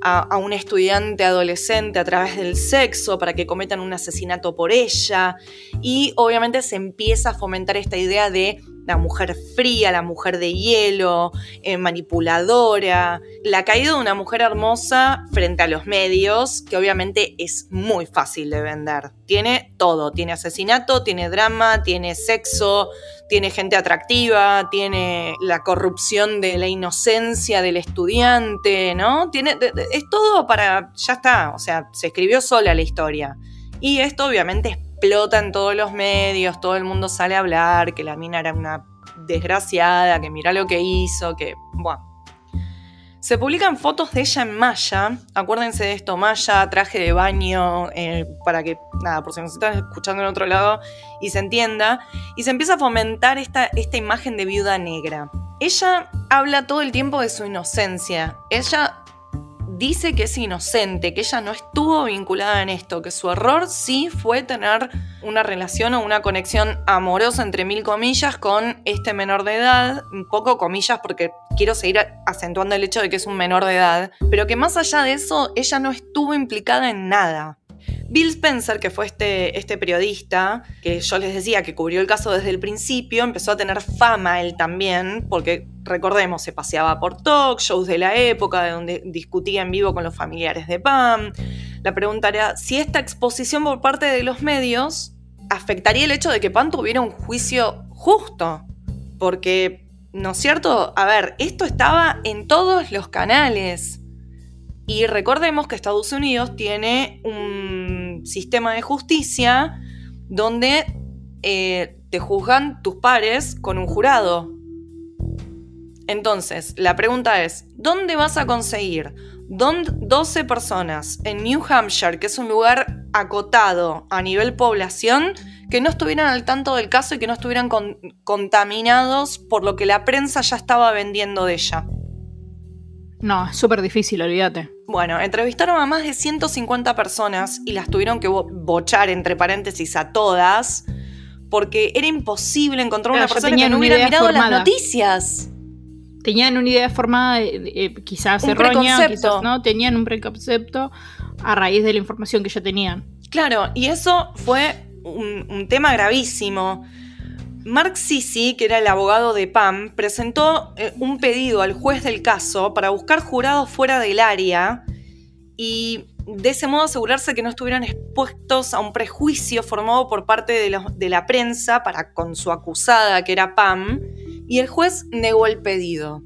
a, a, un estudiante adolescente a través del sexo para que cometan un asesinato por ella. Y obviamente se empieza a fomentar esta idea de la mujer fría, la mujer de hielo, eh, manipuladora, la caída de una mujer hermosa frente a los medios, que obviamente es muy fácil de vender. Tiene todo, tiene asesinato, tiene drama, tiene sexo, tiene gente atractiva, tiene la corrupción de la inocencia del estudiante, ¿no? Tiene, es todo para, ya está, o sea, se escribió sola la historia. Y esto obviamente es explota en todos los medios, todo el mundo sale a hablar, que la mina era una desgraciada, que mira lo que hizo, que... Bueno. Se publican fotos de ella en Maya, acuérdense de esto, Maya, traje de baño, eh, para que, nada, por si nos están escuchando en otro lado y se entienda, y se empieza a fomentar esta, esta imagen de viuda negra. Ella habla todo el tiempo de su inocencia, ella dice que es inocente, que ella no estuvo vinculada en esto, que su error sí fue tener una relación o una conexión amorosa, entre mil comillas, con este menor de edad, un poco comillas porque quiero seguir acentuando el hecho de que es un menor de edad, pero que más allá de eso, ella no estuvo implicada en nada. Bill Spencer, que fue este, este periodista, que yo les decía que cubrió el caso desde el principio, empezó a tener fama él también, porque recordemos, se paseaba por talk shows de la época, de donde discutía en vivo con los familiares de Pam. La pregunta era si esta exposición por parte de los medios afectaría el hecho de que Pam tuviera un juicio justo. Porque, ¿no es cierto? A ver, esto estaba en todos los canales. Y recordemos que Estados Unidos tiene un sistema de justicia donde eh, te juzgan tus pares con un jurado. Entonces, la pregunta es, ¿dónde vas a conseguir 12 personas en New Hampshire, que es un lugar acotado a nivel población, que no estuvieran al tanto del caso y que no estuvieran contaminados por lo que la prensa ya estaba vendiendo de ella? No, es súper difícil, olvídate. Bueno, entrevistaron a más de 150 personas y las tuvieron que bochar, entre paréntesis, a todas, porque era imposible encontrar una persona que no hubiera mirado las noticias. Tenían una idea formada, quizás errónea, quizás no, tenían un preconcepto a raíz de la información que ya tenían. Claro, y eso fue un tema gravísimo Mark Sisi, que era el abogado de Pam, presentó eh, un pedido al juez del caso para buscar jurados fuera del área y de ese modo asegurarse que no estuvieran expuestos a un prejuicio formado por parte de la prensa para con su acusada, que era Pam, y el juez negó el pedido.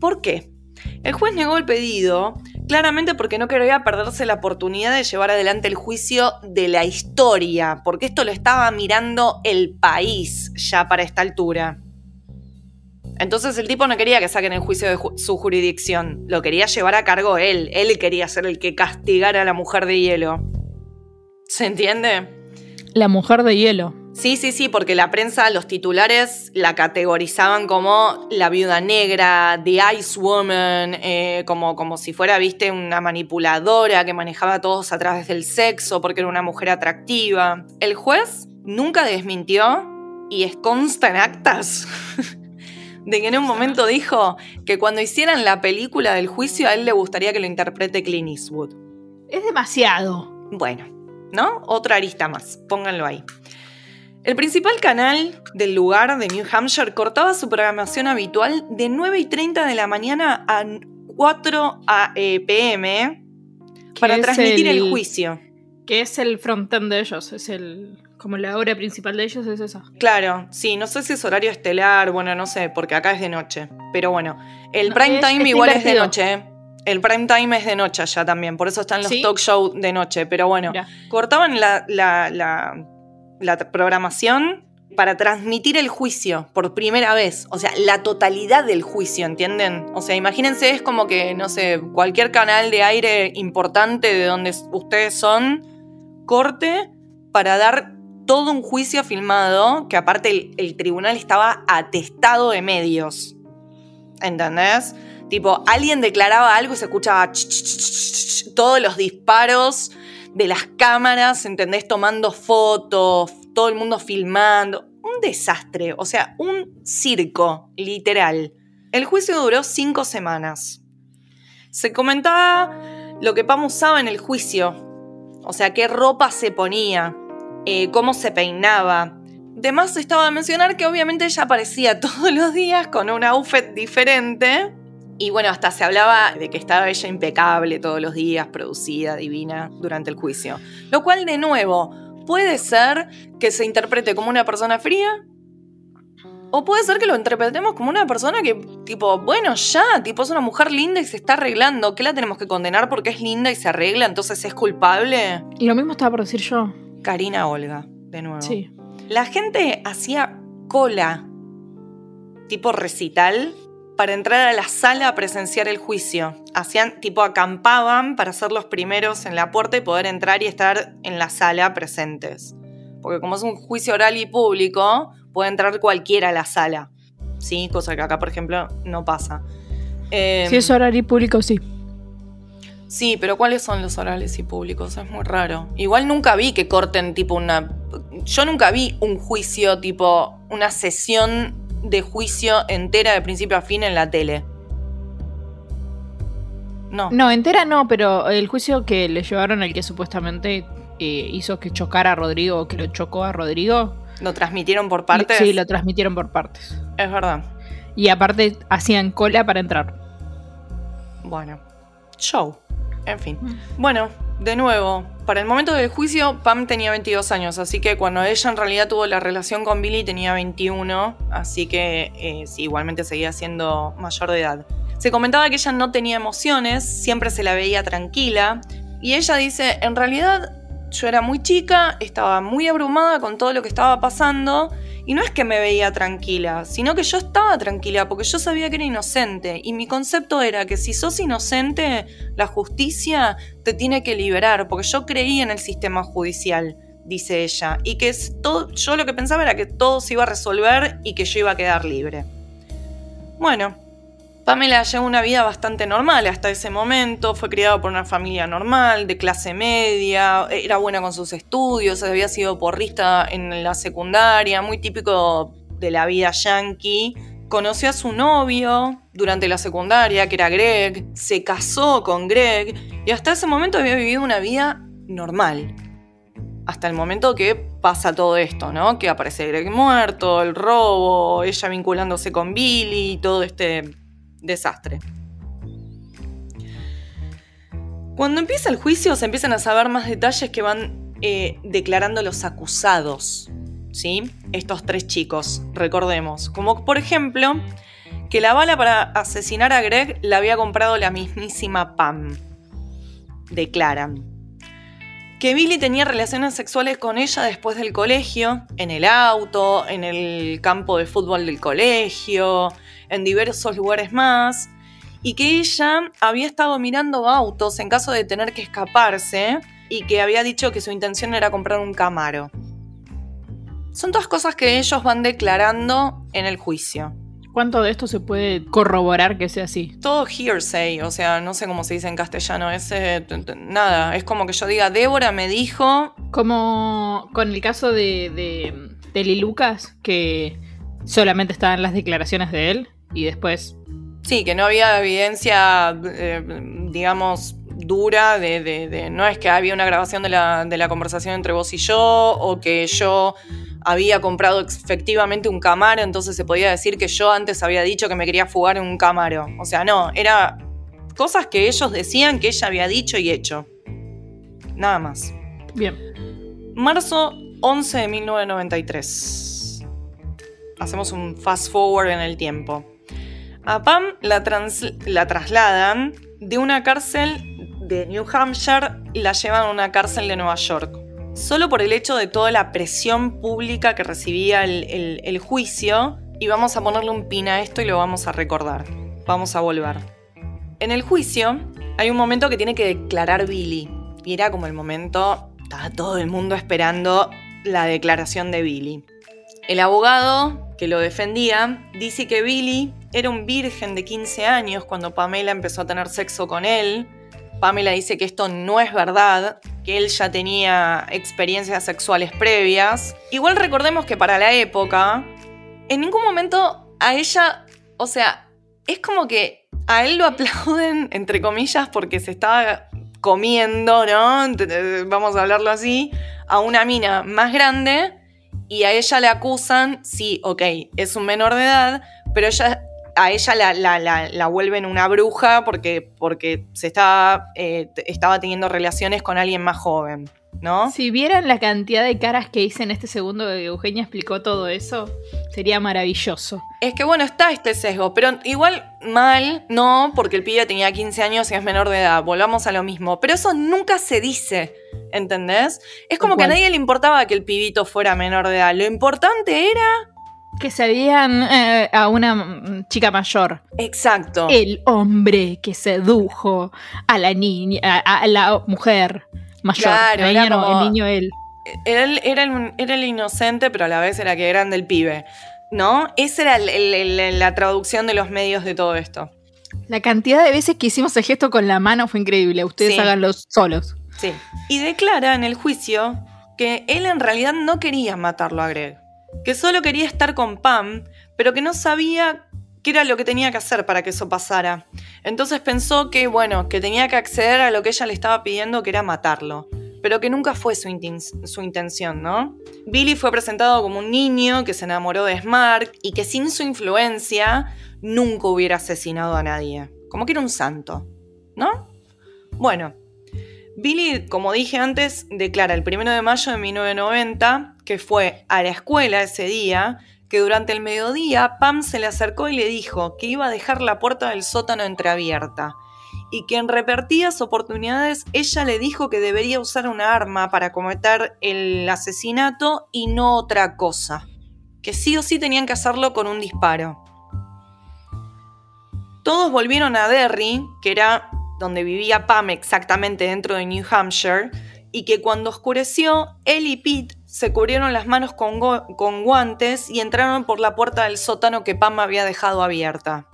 ¿Por qué? El juez negó el pedido claramente porque no quería perderse la oportunidad de llevar adelante el juicio de la historia, porque esto lo estaba mirando el país ya para esta altura. Entonces el tipo no quería que saquen el juicio de su jurisdicción, lo quería llevar a cargo él, él quería ser el que castigara a la mujer de hielo. ¿Se entiende? La mujer de hielo. Sí, sí, sí, porque la prensa, los titulares la categorizaban como la viuda negra, The Ice Woman, eh, como, como si fuera, viste, una manipuladora que manejaba a todos a través del sexo porque era una mujer atractiva. El juez nunca desmintió y es consta en actas de que en un momento dijo que cuando hicieran la película del juicio a él le gustaría que lo interprete Clint Eastwood. Es demasiado. Bueno, ¿no? Otra arista más, pónganlo ahí. El principal canal del lugar de New Hampshire cortaba su programación habitual de 9 y 30 de la mañana a 4 pm para transmitir el, juicio. Que es el frontend de ellos, es el como la hora principal de ellos es esa. Claro, sí, no sé si es horario estelar, bueno, no sé, porque acá es de noche. Pero bueno, el prime time igual es de noche. El prime time es de noche allá también, por eso están los talk shows de noche. Pero bueno, cortaban la la programación para transmitir el juicio por primera vez, o sea, la totalidad del juicio, ¿entienden? O sea, imagínense, es como que, no sé, cualquier canal de aire importante de donde ustedes son, corte para dar todo un juicio filmado, que aparte el, tribunal estaba atestado de medios, ¿entendés? Tipo, alguien declaraba algo y se escuchaba todos los disparos de las cámaras, ¿entendés? Tomando fotos, todo el mundo filmando, un desastre, o sea, un circo, literal. El juicio duró cinco semanas. Se comentaba lo que Pam usaba en el juicio, o sea, qué ropa se ponía, eh, cómo se peinaba. Además, estaba a mencionar que obviamente ella aparecía todos los días con un outfit diferente. Y bueno, hasta se hablaba de que estaba ella impecable todos los días, producida, divina, durante el juicio. Lo cual, de nuevo, puede ser que se interprete como una persona fría. O puede ser que lo interpretemos como una persona que, tipo, bueno, ya, tipo, es una mujer linda y se está arreglando. ¿Qué la tenemos que condenar porque es linda y se arregla, entonces es culpable? Y lo mismo estaba por decir yo. Karina Olga, de nuevo. Sí. La gente hacía cola, tipo recital, para entrar a la sala a presenciar el juicio. Hacían, tipo, acampaban para ser los primeros en la puerta y poder entrar y estar en la sala presentes. Porque como es un juicio oral y público, puede entrar cualquiera a la sala. ¿Sí? Cosa que acá, por ejemplo, no pasa. Eh, Si es horario público, sí. Sí, pero ¿cuáles son los orales y públicos? Es muy raro. Igual nunca vi que corten tipo una... Yo nunca vi un juicio tipo una sesión de juicio entera de principio a fin en la tele. No. No, entera no, pero el juicio que le llevaron, el que supuestamente eh, hizo que chocara a Rodrigo, o que lo chocó a Rodrigo. ¿Lo transmitieron por partes? Sí, lo transmitieron por partes. Es verdad. Y aparte hacían cola para entrar. Bueno. Show. En fin. Bueno, de nuevo, para el momento del juicio, Pam tenía 22 años, así que cuando ella en realidad tuvo la relación con Billy tenía 21, así que eh, igualmente seguía siendo mayor de edad. Se comentaba que ella no tenía emociones, siempre se la veía tranquila, y ella dice, en realidad yo era muy chica, estaba muy abrumada con todo lo que estaba pasando, y no es que me veía tranquila, sino que yo estaba tranquila porque yo sabía que era inocente, y mi concepto era que si sos inocente, la justicia te tiene que liberar, porque yo creía en el sistema judicial, dice ella, y que es todo, yo lo que pensaba era que todo se iba a resolver y que yo iba a quedar libre. Bueno, Pamela llevó una vida bastante normal hasta ese momento, fue criada por una familia normal, de clase media, era buena con sus estudios, había sido porrista en la secundaria, muy típico de la vida yankee. Conoció a su novio durante la secundaria, que era Greg, se casó con Greg y hasta ese momento había vivido una vida normal. Hasta el momento que pasa todo esto, ¿no? Que aparece Greg muerto, el robo, ella vinculándose con Billy, todo este desastre. Cuando empieza el juicio se empiezan a saber más detalles que van eh, declarando los acusados, ¿sí? Estos tres chicos, recordemos. Como por ejemplo, que la bala para asesinar a Greg la había comprado la mismísima Pam. Declaran. Que Billy tenía relaciones sexuales con ella después del colegio, en el auto, en el campo de fútbol del colegio, en diversos lugares más, y que ella había estado mirando autos en caso de tener que escaparse y que había dicho que su intención era comprar un Camaro. Son todas cosas que ellos van declarando en el juicio. ¿Cuánto de esto se puede corroborar que sea así? Todo hearsay, o sea, no sé cómo se dice en castellano, es eh, nada, es como que yo diga, Débora me dijo, Como con el caso de, de, de Lee Lucas, que solamente estaban las declaraciones de él y después. sí, que no había evidencia, eh, digamos, dura de, de- de- no es que había una grabación de la, de la conversación entre vos y yo, o que yo había comprado efectivamente un Camaro, entonces se podía decir que yo antes había dicho que me quería fugar en un Camaro. O sea, no, era cosas que ellos decían que ella había dicho y hecho. Nada más. Bien. Marzo 11 de 1993. Hacemos un fast forward en el tiempo. A Pam la, trasladan de una cárcel de New Hampshire la llevan a una cárcel de Nueva York. Solo por el hecho de toda la presión pública que recibía el, el- el juicio, y vamos a ponerle un pin a esto y lo vamos a recordar. Vamos a volver. En el juicio hay un momento que tiene que declarar Billy. Y era como el momento, estaba todo el mundo esperando la declaración de Billy. El abogado que lo defendía dice que Billy era un virgen de 15 años cuando Pamela empezó a tener sexo con él. Pamela dice que esto no es verdad, que él ya tenía experiencias sexuales previas. Igual recordemos que para la época, en ningún momento a ella, o sea, es como que a él lo aplauden, entre comillas, porque se estaba comiendo, ¿no? Vamos a hablarlo así, a una mina más grande y a ella le acusan, sí, ok, es un menor de edad, pero ella, a ella la, la, vuelven una bruja porque, porque se estaba, eh, estaba teniendo relaciones con alguien más joven. ¿no? Si vieran la cantidad de caras que hice en este segundo de Eugenia explicó todo eso, sería maravilloso. Es que bueno, está este sesgo, pero igual mal, no, porque el pibe tenía 15 años y es menor de edad, volvamos a lo mismo. Pero eso nunca se dice, ¿entendés? Es como que a nadie le importaba que el pibito fuera menor de edad, lo importante era... Que sabían eh, a una chica mayor. Exacto. El hombre que sedujo a la niña, a la mujer mayor. Claro, era el niño él. Era el, era, el, inocente, pero a la vez era que eran del pibe. ¿No? Esa era la traducción de los medios de todo esto. La cantidad de veces que hicimos el gesto con la mano fue increíble. Ustedes háganlo solos. Sí. Y declara en el juicio que él en realidad no quería matarlo a Greg. Que solo quería estar con Pam, pero que no sabía qué era lo que tenía que hacer para que eso pasara. Entonces pensó que, bueno, que tenía que acceder a lo que ella le estaba pidiendo, que era matarlo. Pero que nunca fue su, su intención, ¿no? Billy fue presentado como un niño que se enamoró de Smart y que sin su influencia nunca hubiera asesinado a nadie. Como que era un santo, ¿no? Bueno, Billy, como dije antes, declara el 1 de mayo de 1990 que fue a la escuela ese día que durante el mediodía Pam se le acercó y le dijo que iba a dejar la puerta del sótano entreabierta y que en repetidas oportunidades ella le dijo que debería usar una arma para cometer el asesinato y no otra cosa, que sí o sí tenían que hacerlo con un disparo. Todos volvieron a Derry, que era donde vivía Pam exactamente dentro de New Hampshire, y que cuando oscureció, él y Pete se cubrieron las manos con, guantes y entraron por la puerta del sótano que Pam había dejado abierta.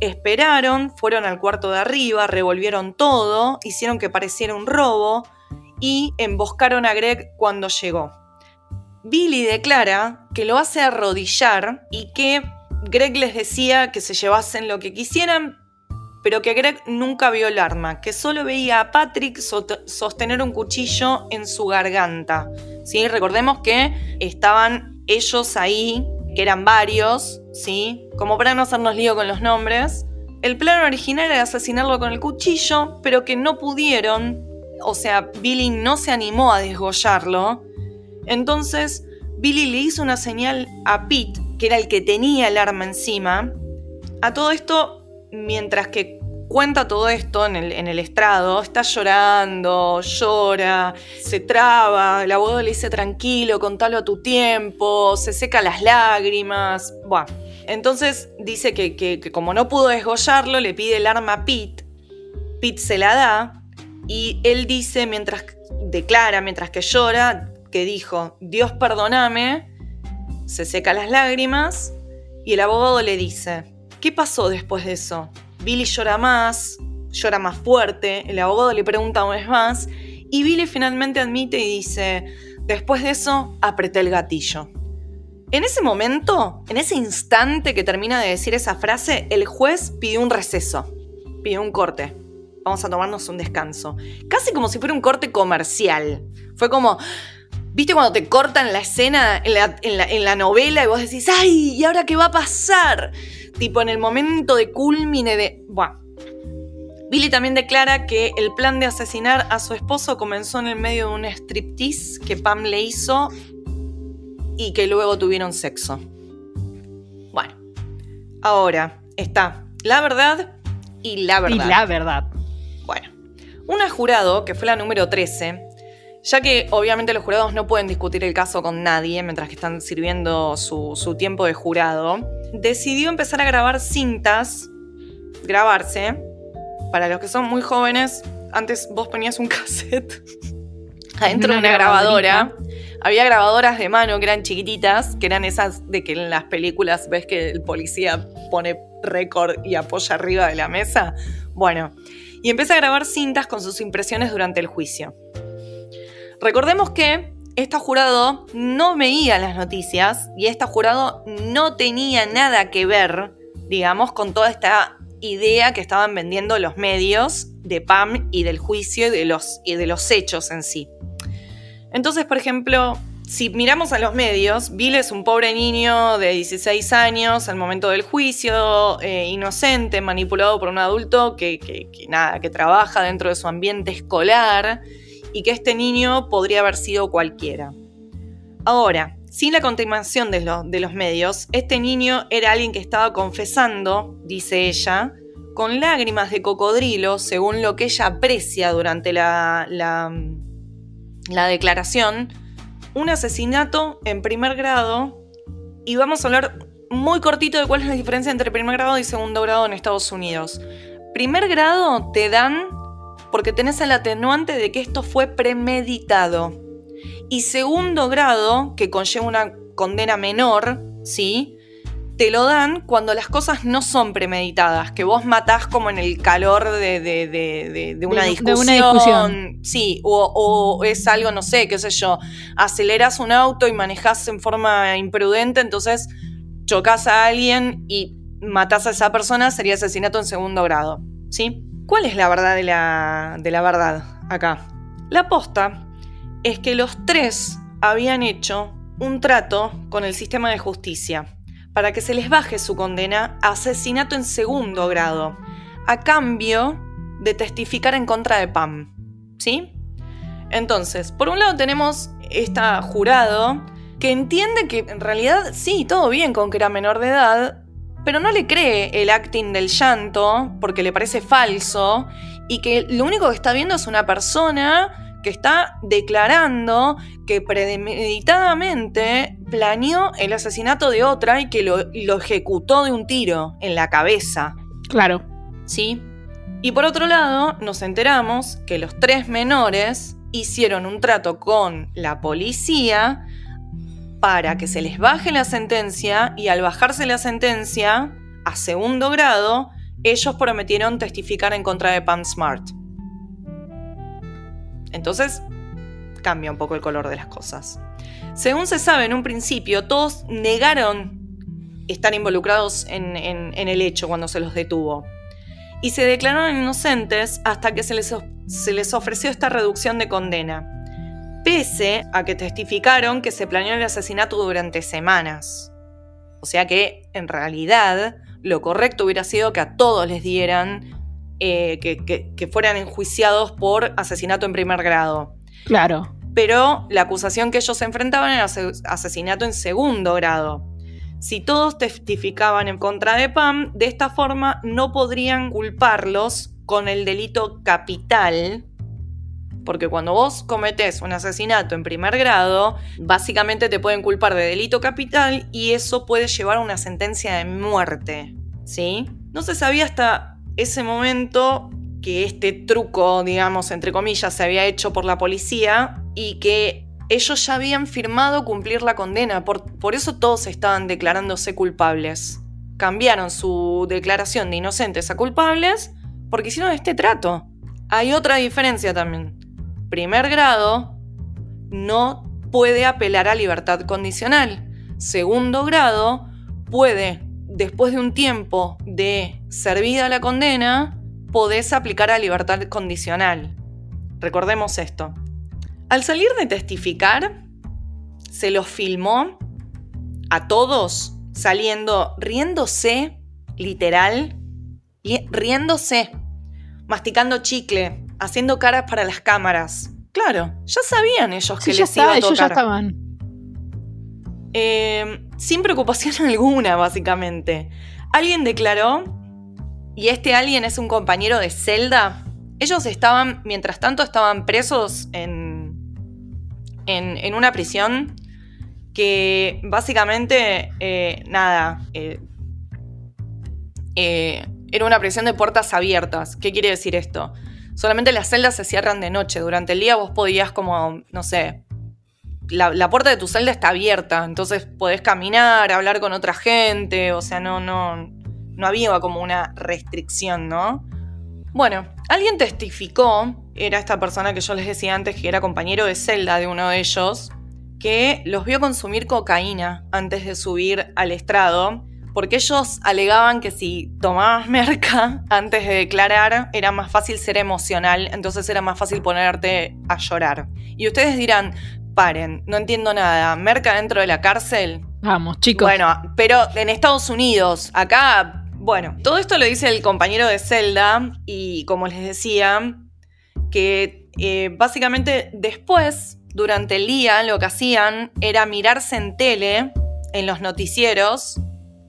Esperaron, fueron al cuarto de arriba, revolvieron todo, hicieron que pareciera un robo y emboscaron a Greg cuando llegó. Billy declara que lo hace arrodillar y que Greg les decía que se llevasen lo que quisieran, pero que Greg nunca vio el arma, que solo veía a Patrick sostener un cuchillo en su garganta. ¿sí? Recordemos que estaban ellos ahí, que eran varios, ¿sí? como para no hacernos lío con los nombres. El plan original era asesinarlo con el cuchillo, pero que no pudieron, o sea, Billy no se animó a desgollarlo. Entonces, Billy le hizo una señal a Pete, que era el que tenía el arma encima. A todo esto, mientras que cuenta todo esto en el, estrado, está llorando, llora, se traba, el abogado le dice tranquilo, contalo a tu tiempo, se seca las lágrimas. Bueno, entonces dice que, como no pudo desgollarlo, le pide el arma a Pete. Pete se la da y él dice, mientras declara, mientras que llora, que dijo, Dios perdóname, se seca las lágrimas y el abogado le dice, ¿Qué pasó después de eso? Billy llora más, llora más fuerte, el abogado le pregunta una vez más y Billy finalmente admite y dice, después de eso apreté el gatillo. En ese momento, en ese instante que termina de decir esa frase, el juez pidió un receso, pidió un corte. Vamos a tomarnos un descanso. Casi como si fuera un corte comercial. Fue como, ¿viste cuando te cortan la escena en la, en la novela y vos decís, ay, ¿y ahora qué va a pasar? Tipo en el momento de culmine de... Buah. Billy también declara que el plan de asesinar a su esposo comenzó en el medio de un striptease que Pam le hizo y que luego tuvieron sexo. Bueno, ahora está la verdad y la verdad. Y la verdad. Bueno, una jurado, que fue la número 13, ya que obviamente los jurados no pueden discutir el caso con nadie mientras que están sirviendo su, su tiempo de jurado, decidió empezar a grabar cintas, grabarse. Para los que son muy jóvenes, antes vos ponías un cassette adentro de una grabadora. Había grabadoras de mano que eran chiquititas, que eran esas de que en las películas ves que el policía pone récord y apoya arriba de la mesa. Bueno, y empieza a grabar cintas con sus impresiones durante el juicio. Recordemos que este jurado no veía las noticias y este jurado no tenía nada que ver, digamos, con toda esta idea que estaban vendiendo los medios de Pam y del juicio y de los, y de los hechos en sí. Entonces, por ejemplo, si miramos a los medios, Bill es un pobre niño de 16 años al momento del juicio, eh, inocente, manipulado por un adulto que, que, nada, que trabaja dentro de su ambiente escolar y que este niño podría haber sido cualquiera. Ahora, sin la continuación de, los medios, este niño era alguien que estaba confesando, dice ella, con lágrimas de cocodrilo, según lo que ella aprecia durante la, la, la declaración, un asesinato en primer grado. Y vamos a hablar muy cortito de cuál es la diferencia entre primer grado y segundo grado en Estados Unidos. Primer grado te dan porque tenés el atenuante de que esto fue premeditado. Y segundo grado, que conlleva una condena menor, ¿sí? Te lo dan cuando las cosas no son premeditadas, que vos matás como en el calor de, una, discusión, Sí, o, o, es algo, no sé, qué sé yo, aceleras un auto y manejás en forma imprudente, entonces chocas a alguien y matás a esa persona, sería asesinato en segundo grado, ¿sí? ¿Cuál es la verdad de la, de la verdad acá? La posta es que los tres habían hecho un trato con el sistema de justicia para que se les baje su condena a asesinato en segundo grado, a cambio de testificar en contra de Pam. ¿Sí? Entonces, por un lado tenemos esta jurado que entiende que en realidad sí, todo bien con que era menor de edad, pero no le cree el acting del llanto porque le parece falso y que lo único que está viendo es una persona que está declarando que premeditadamente planeó el asesinato de otra y que lo, lo ejecutó de un tiro en la cabeza. Claro. ¿Sí? Y por otro lado, nos enteramos que los tres menores hicieron un trato con la policía para que se les baje la sentencia y al bajarse la sentencia a segundo grado, ellos prometieron testificar en contra de Pam Smart. Entonces, cambia un poco el color de las cosas. Según se sabe en un principio, todos negaron estar involucrados en, el hecho cuando se los detuvo. Y se declararon inocentes hasta que se les, se les ofreció esta reducción de condena pese a que testificaron que se planeó el asesinato durante semanas. O sea que, en realidad, lo correcto hubiera sido que a todos les dieran eh, que, fueran enjuiciados por asesinato en primer grado. Claro. Pero la acusación que ellos enfrentaban era asesinato en segundo grado. Si todos testificaban en contra de Pam, de esta forma no podrían culparlos con el delito capital porque cuando vos cometés un asesinato en primer grado, básicamente te pueden culpar de delito capital y eso puede llevar a una sentencia de muerte. ¿Sí? No se sabía hasta ese momento que este truco, digamos, entre comillas, se había hecho por la policía y que ellos ya habían firmado cumplir la condena. Por, por eso todos estaban declarándose culpables. Cambiaron su declaración de inocentes a culpables porque hicieron este trato. Hay otra diferencia también primer grado no puede apelar a libertad condicional. Segundo grado puede, después de un tiempo de servida la condena, podés aplicar a libertad condicional. Recordemos esto. Al salir de testificar, se los filmó a todos saliendo riéndose, literal, riéndose, masticando chicle, haciendo caras para las cámaras. Claro, ya sabían ellos que les iba a tocar. Ellos ya estaban. Eh, sin preocupación alguna, básicamente. Alguien declaró, y este alguien es un compañero de celda. Ellos estaban, mientras tanto, estaban presos en, en, una prisión que básicamente, eh, nada, eh, era una prisión de puertas abiertas. ¿Qué quiere decir esto? Solamente las celdas se cierran de noche. Durante el día vos podías como, no sé, la, puerta de tu celda está abierta, entonces podés caminar, hablar con otra gente, o sea, no, no, no había como una restricción, ¿no? Bueno, alguien testificó, era esta persona que yo les decía antes que era compañero de celda de uno de ellos, que los vio consumir cocaína antes de subir al estrado, porque ellos alegaban que si tomabas merca antes de declarar era más fácil ser emocional, entonces era más fácil ponerte a llorar. Y ustedes dirán, paren, no entiendo nada, merca dentro de la cárcel. Vamos, chicos. Bueno, pero en Estados Unidos, acá, bueno, todo esto lo dice el compañero de celda y como les decía, que eh, básicamente después durante el día lo que hacían era mirarse en tele, en los noticieros,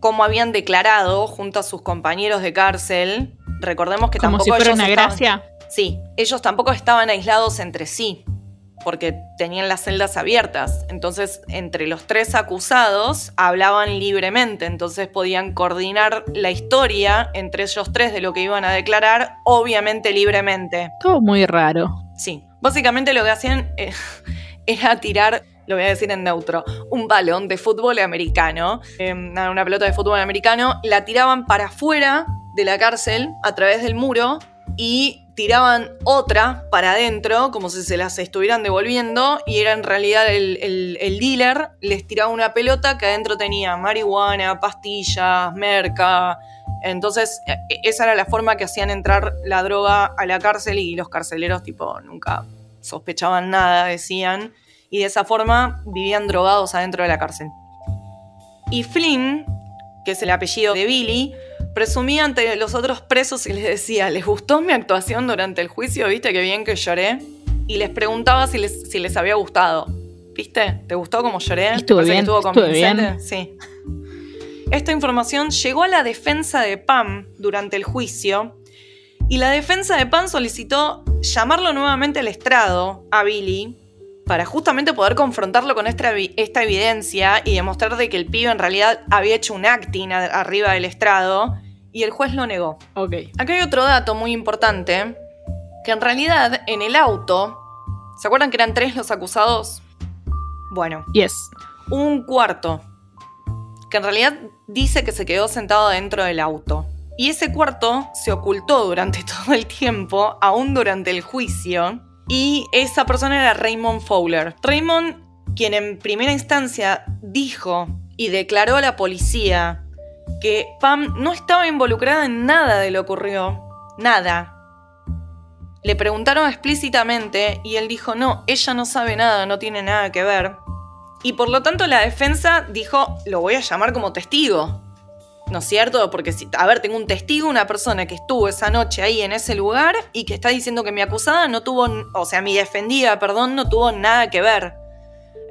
cómo habían declarado junto a sus compañeros de cárcel. Recordemos que Como tampoco si fuera ellos una estaban- gracia. Sí, ellos tampoco estaban aislados entre sí, porque tenían las celdas abiertas. Entonces, entre los tres acusados hablaban libremente, entonces podían coordinar la historia entre ellos tres de lo que iban a declarar, obviamente libremente. Todo muy raro. Sí, básicamente lo que hacían eh, era tirar, lo voy a decir en neutro, un balón de fútbol americano, eh, una pelota de fútbol americano, la tiraban para afuera de la cárcel a través del muro y tiraban otra para adentro, como si se las estuvieran devolviendo, y era en realidad el, el- el dealer, les tiraba una pelota que adentro tenía marihuana, pastillas, merca. Entonces, eh, esa era la forma que hacían entrar la droga a la cárcel y los carceleros, tipo, nunca sospechaban nada, decían, y de esa forma vivían drogados adentro de la cárcel. Y Flynn, que es el apellido de Billy, presumía ante los otros presos y les decía, ¿les gustó mi actuación durante el juicio? ¿Viste qué bien que lloré? Y les preguntaba si les, si les había gustado. ¿Viste? ¿Te gustó cómo lloré? Estuvo ¿Te parece que bien, estuvo bien. Sí. Esta información llegó a la defensa de Pam durante el juicio y la defensa de Pam solicitó llamarlo nuevamente al estrado, a Billy, para justamente poder confrontarlo con esta, evi- esta evidencia y demostrar de que el pibe en realidad había hecho un acting arriba del estrado y el juez lo negó. Ok. Acá hay otro dato muy importante, que en realidad en el auto, ¿se acuerdan que eran tres los acusados? Bueno, Yes. un cuarto, que en realidad dice que se quedó sentado dentro del auto. Y ese cuarto se ocultó durante todo el tiempo, aún durante el juicio, y esa persona era Raymond Fowler. Raymond, quien en primera instancia dijo y declaró a la policía que Pam no estaba involucrada en nada de lo que ocurrió. Nada. Le preguntaron explícitamente y él dijo, no, ella no sabe nada, no tiene nada que ver. Y por lo tanto la defensa dijo, lo voy a llamar como testigo. ¿No es cierto? Porque, si, a ver, tengo un testigo, una persona que estuvo esa noche ahí en ese lugar y que está diciendo que mi acusada no tuvo, o sea, mi defendida, perdón, no tuvo nada que ver.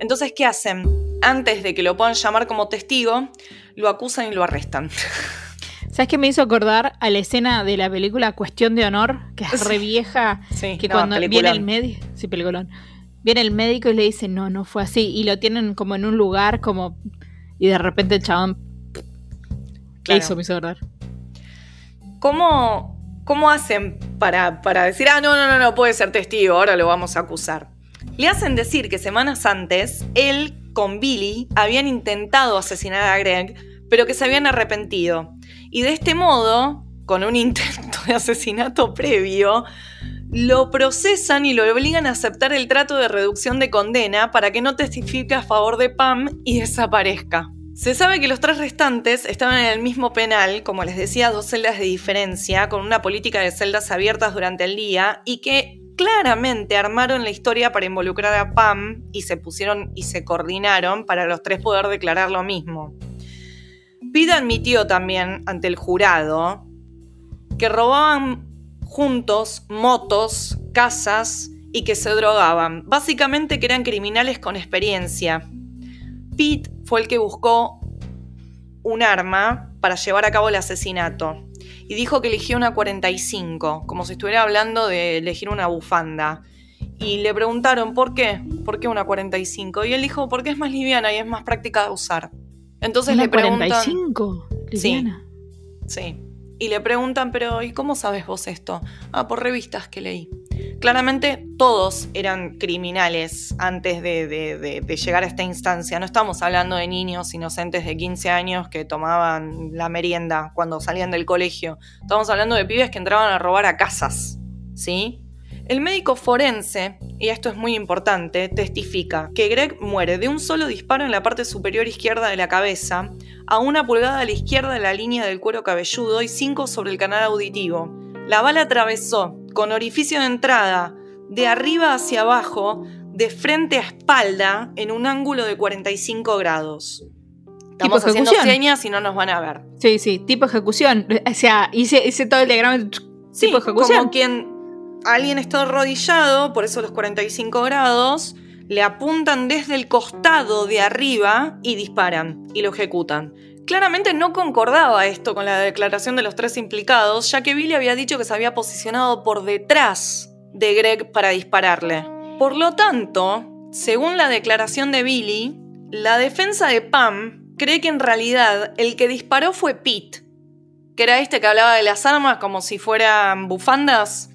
Entonces, ¿qué hacen? Antes de que lo puedan llamar como testigo, lo acusan y lo arrestan. ¿Sabes qué me hizo acordar a la escena de la película Cuestión de Honor? Que es re vieja. Sí, Que no, cuando peliculón. viene el médico. Sí, peliculón. Viene el médico y le dice, no, no fue así. Y lo tienen como en un lugar, como. Y de repente el chabón. Claro. Eso me hizo acordar. ¿Cómo, cómo hacen para, para decir, ah, no, no, no, no puede ser testigo, ahora lo vamos a acusar? Le hacen decir que semanas antes, él con Billy habían intentado asesinar a Greg, pero que se habían arrepentido. Y de este modo, con un intento de asesinato previo, lo procesan y lo obligan a aceptar el trato de reducción de condena para que no testifique a favor de Pam y desaparezca. Se sabe que los tres restantes estaban en el mismo penal, como les decía, dos celdas de diferencia, con una política de celdas abiertas durante el día y que claramente armaron la historia para involucrar a Pam y se pusieron y se coordinaron para los tres poder declarar lo mismo. Pete admitió también ante el jurado que robaban juntos motos, casas y que se drogaban. Básicamente que eran criminales con experiencia. Pete fue el que buscó un arma para llevar a cabo el asesinato. Y dijo que eligió una 45, como si estuviera hablando de elegir una bufanda. Y le preguntaron, ¿por qué? ¿Por qué una 45? Y él dijo, porque es más liviana y es más práctica de usar. Entonces Una le preguntan... 45, Sí. Liliana. Sí. Y le preguntan, pero ¿y cómo sabes vos esto? Ah, por revistas que leí. Claramente todos eran criminales antes de, de, de, llegar a esta instancia. No estamos hablando de niños inocentes de 15 años que tomaban la merienda cuando salían del colegio. Estamos hablando de pibes que entraban a robar a casas. ¿Sí? El médico forense, y esto es muy importante, testifica que Greg muere de un solo disparo en la parte superior izquierda de la cabeza, a una pulgada a la izquierda de la línea del cuero cabelludo y 5 sobre el canal auditivo. La bala atravesó, con orificio de entrada, de arriba hacia abajo, de frente a espalda, en un ángulo de 45 grados. Estamos haciendo señas y no nos van a ver. Sí, sí, tipo ejecución. O sea, hice, hice todo el diagrama tipo ejecución. Como quien alguien está arrodillado, por eso los 45 grados, le apuntan desde el costado de arriba y disparan y lo ejecutan. Claramente no concordaba esto con la declaración de los tres implicados, ya que Billy había dicho que se había posicionado por detrás de Greg para dispararle. Por lo tanto, según la declaración de Billy, la defensa de Pam cree que en realidad el que disparó fue Pete, que era este que hablaba de las armas como si fueran bufandas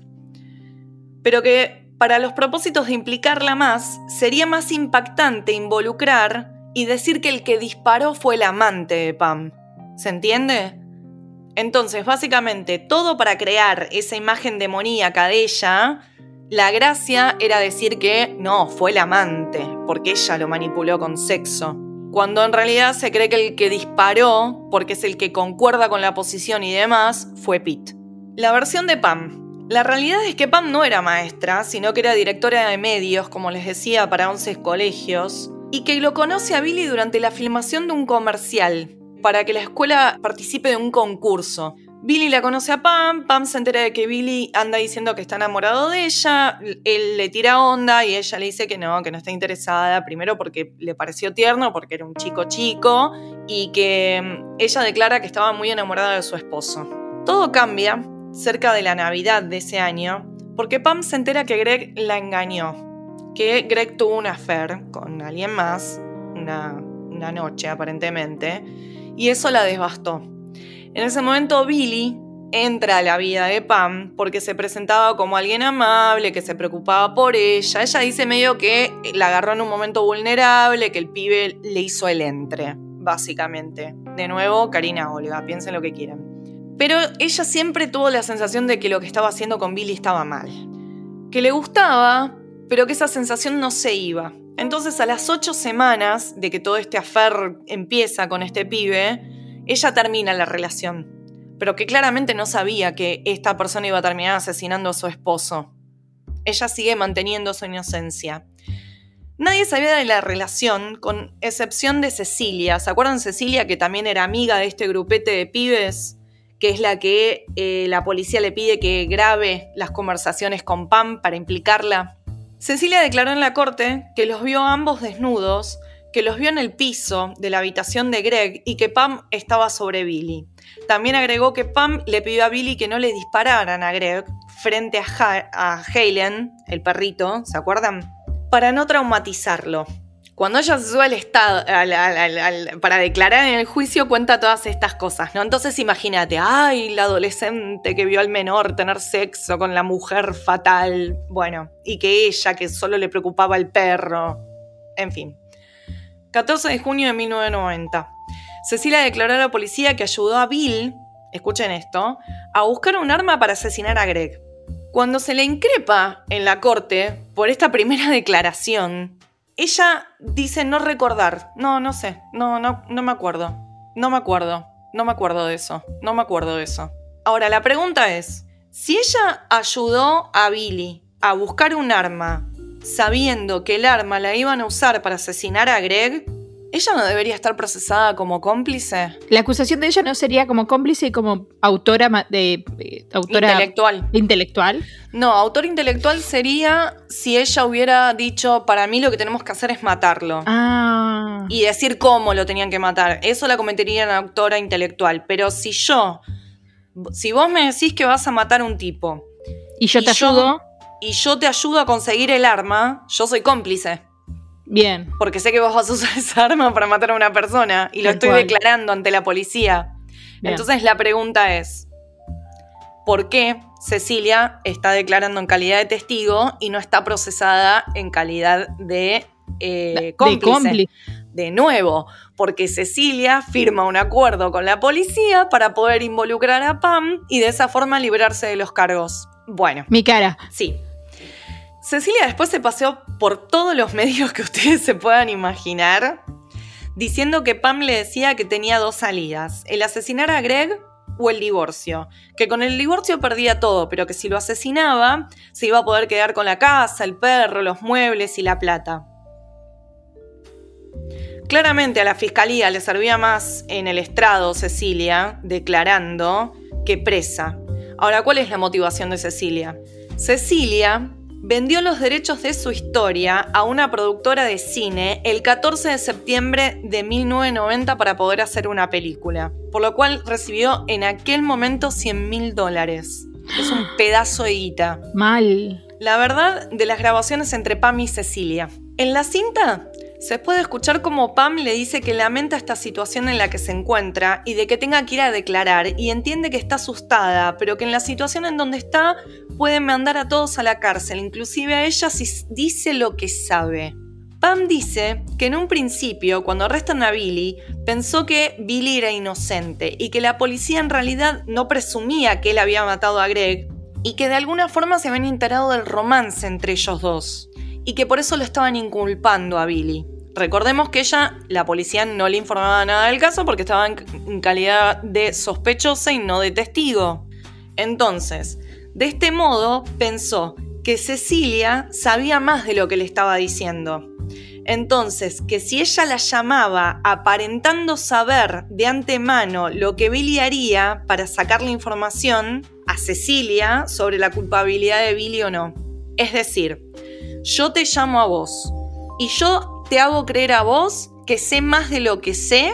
pero que para los propósitos de implicarla más, sería más impactante involucrar y decir que el que disparó fue el amante de Pam. ¿Se entiende? Entonces, básicamente, todo para crear esa imagen demoníaca de ella, la gracia era decir que no, fue el amante, porque ella lo manipuló con sexo. Cuando en realidad se cree que el que disparó, porque es el que concuerda con la posición y demás, fue Pete. La versión de Pam. La realidad es que Pam no era maestra, sino que era directora de medios, como les decía, para 11 colegios, y que lo conoce a Billy durante la filmación de un comercial, para que la escuela participe de un concurso. Billy la conoce a Pam, Pam se entera de que Billy anda diciendo que está enamorado de ella, él le tira onda y ella le dice que no, que no está interesada, primero porque le pareció tierno, porque era un chico chico, y que mm, ella declara que estaba muy enamorada de su esposo. Todo cambia cerca de la Navidad de ese año, porque Pam se entera que Greg la engañó, que Greg tuvo una affair con alguien más, una, una noche aparentemente, y eso la devastó. En ese momento Billy entra a la vida de Pam porque se presentaba como alguien amable, que se preocupaba por ella. Ella dice medio que la agarró en un momento vulnerable, que el pibe le hizo el entre, básicamente. De nuevo, Karina Olga, piensen lo que quieran. Pero ella siempre tuvo la sensación de que lo que estaba haciendo con Billy estaba mal. Que le gustaba, pero que esa sensación no se iba. Entonces a las ocho semanas de que todo este afer empieza con este pibe, ella termina la relación. Pero que claramente no sabía que esta persona iba a terminar asesinando a su esposo. Ella sigue manteniendo su inocencia. Nadie sabía de la relación, con excepción de Cecilia. ¿Se acuerdan Cecilia que también era amiga de este grupete de pibes? Que es la que eh, la policía le pide que grabe las conversaciones con Pam para implicarla. Cecilia declaró en la corte que los vio ambos desnudos, que los vio en el piso de la habitación de Greg y que Pam estaba sobre Billy. También agregó que Pam le pidió a Billy que no le dispararan a Greg frente a, a Halen, el perrito, ¿se acuerdan? Para no traumatizarlo. Cuando ella se sube al estado para declarar en el juicio, cuenta todas estas cosas, ¿no? Entonces imagínate, ay, la adolescente que vio al menor tener sexo con la mujer fatal, bueno, y que ella, que solo le preocupaba el perro, en fin. 14 de junio de 1990. Cecilia declaró a la policía que ayudó a Bill, escuchen esto, a buscar un arma para asesinar a Greg. Cuando se le increpa en la corte por esta primera declaración, ella dice no recordar. No, no sé. No, no, no me acuerdo. No me acuerdo. No me acuerdo de eso. No me acuerdo de eso. Ahora, la pregunta es, si ella ayudó a Billy a buscar un arma sabiendo que el arma la iban a usar para asesinar a Greg, ¿Ella no debería estar procesada como cómplice? La acusación de ella no sería como cómplice y como autora de autora intelectual. intelectual. No, autor intelectual sería si ella hubiera dicho, para mí lo que tenemos que hacer es matarlo. Ah. Y decir cómo lo tenían que matar. Eso la cometería en autora intelectual. Pero si yo, si vos me decís que vas a matar a un tipo. Y yo te ayudo. y yo te ayudo a conseguir el arma, yo soy cómplice. Bien. Porque sé que vos vas a usar esa arma para matar a una persona y lo estoy declarando ante la policía. Entonces la pregunta es, por qué Cecilia está declarando en calidad de testigo y no está procesada en calidad de eh, cómplice. De nuevo, porque Cecilia firma un acuerdo con la policía para poder involucrar a Pam y de esa forma librarse de los cargos. Bueno. Mi cara. Sí. Cecilia después se paseó por todos los medios que ustedes se puedan imaginar, diciendo que Pam le decía que tenía dos salidas, el asesinar a Greg o el divorcio, que con el divorcio perdía todo, pero que si lo asesinaba se iba a poder quedar con la casa, el perro, los muebles y la plata. Claramente a la fiscalía le servía más en el estrado Cecilia declarando que presa. Ahora, ¿cuál es la motivación de Cecilia? Cecilia vendió los derechos de su historia a una productora de cine el 14 de septiembre de 1990 para poder hacer una película, por lo cual recibió en aquel momento 100 mil dólares. Es un pedazo de guita. Mal. La verdad de las grabaciones entre Pam y Cecilia. En la cinta se puede escuchar como Pam le dice que lamenta esta situación en la que se encuentra y de que tenga que ir a declarar y entiende que está asustada, pero que en la situación en donde está pueden mandar a todos a la cárcel, inclusive a ella si dice lo que sabe. Pam dice que en un principio, cuando arrestan a Billy, pensó que Billy era inocente y que la policía en realidad no presumía que él había matado a Greg y que de alguna forma se habían enterado del romance entre ellos dos y que por eso lo estaban inculpando a Billy. Recordemos que ella, la policía no le informaba nada del caso porque estaba en calidad de sospechosa y no de testigo. Entonces, de este modo pensó que Cecilia sabía más de lo que le estaba diciendo. Entonces, que si ella la llamaba aparentando saber de antemano lo que Billy haría para sacar la información a Cecilia sobre la culpabilidad de Billy o no. Es decir, yo te llamo a vos y yo te hago creer a vos que sé más de lo que sé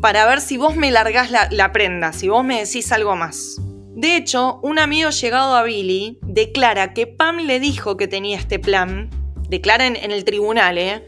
para ver si vos me largás la, prenda, si vos me decís algo más. De hecho, un amigo llegado a Billy declara que Pam le dijo que tenía este plan, declara en, en el tribunal, ¿eh?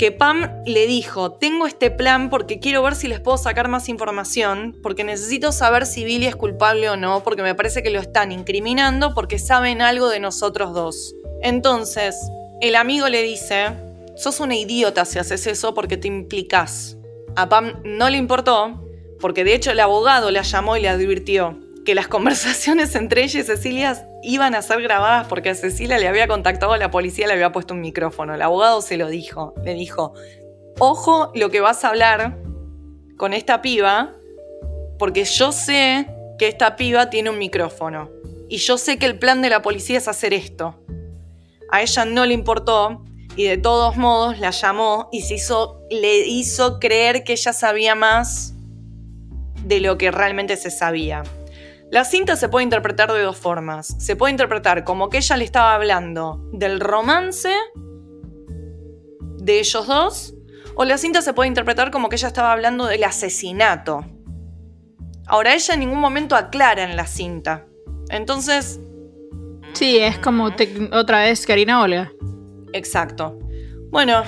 que Pam le dijo, tengo este plan porque quiero ver si les puedo sacar más información, porque necesito saber si Billy es culpable o no, porque me parece que lo están incriminando porque saben algo de nosotros dos. Entonces, el amigo le dice, sos una idiota si haces eso porque te implicás. A Pam no le importó, porque de hecho el abogado la llamó y le advirtió que las conversaciones entre ella y Cecilia iban a ser grabadas porque a Cecilia le había contactado a la policía, le había puesto un micrófono. El abogado se lo dijo, le dijo, ojo lo que vas a hablar con esta piba, porque yo sé que esta piba tiene un micrófono. Y yo sé que el plan de la policía es hacer esto a ella no le importó y de todos modos la llamó y se hizo, le hizo creer que ella sabía más de lo que realmente se sabía. La cinta se puede interpretar de dos formas. Se puede interpretar como que ella le estaba hablando del romance de ellos dos, o la cinta se puede interpretar como que ella estaba hablando del asesinato. Ahora, ella en ningún momento aclara en la cinta. Entonces, Sí, es como otra vez Karina Olga. Exacto. Bueno,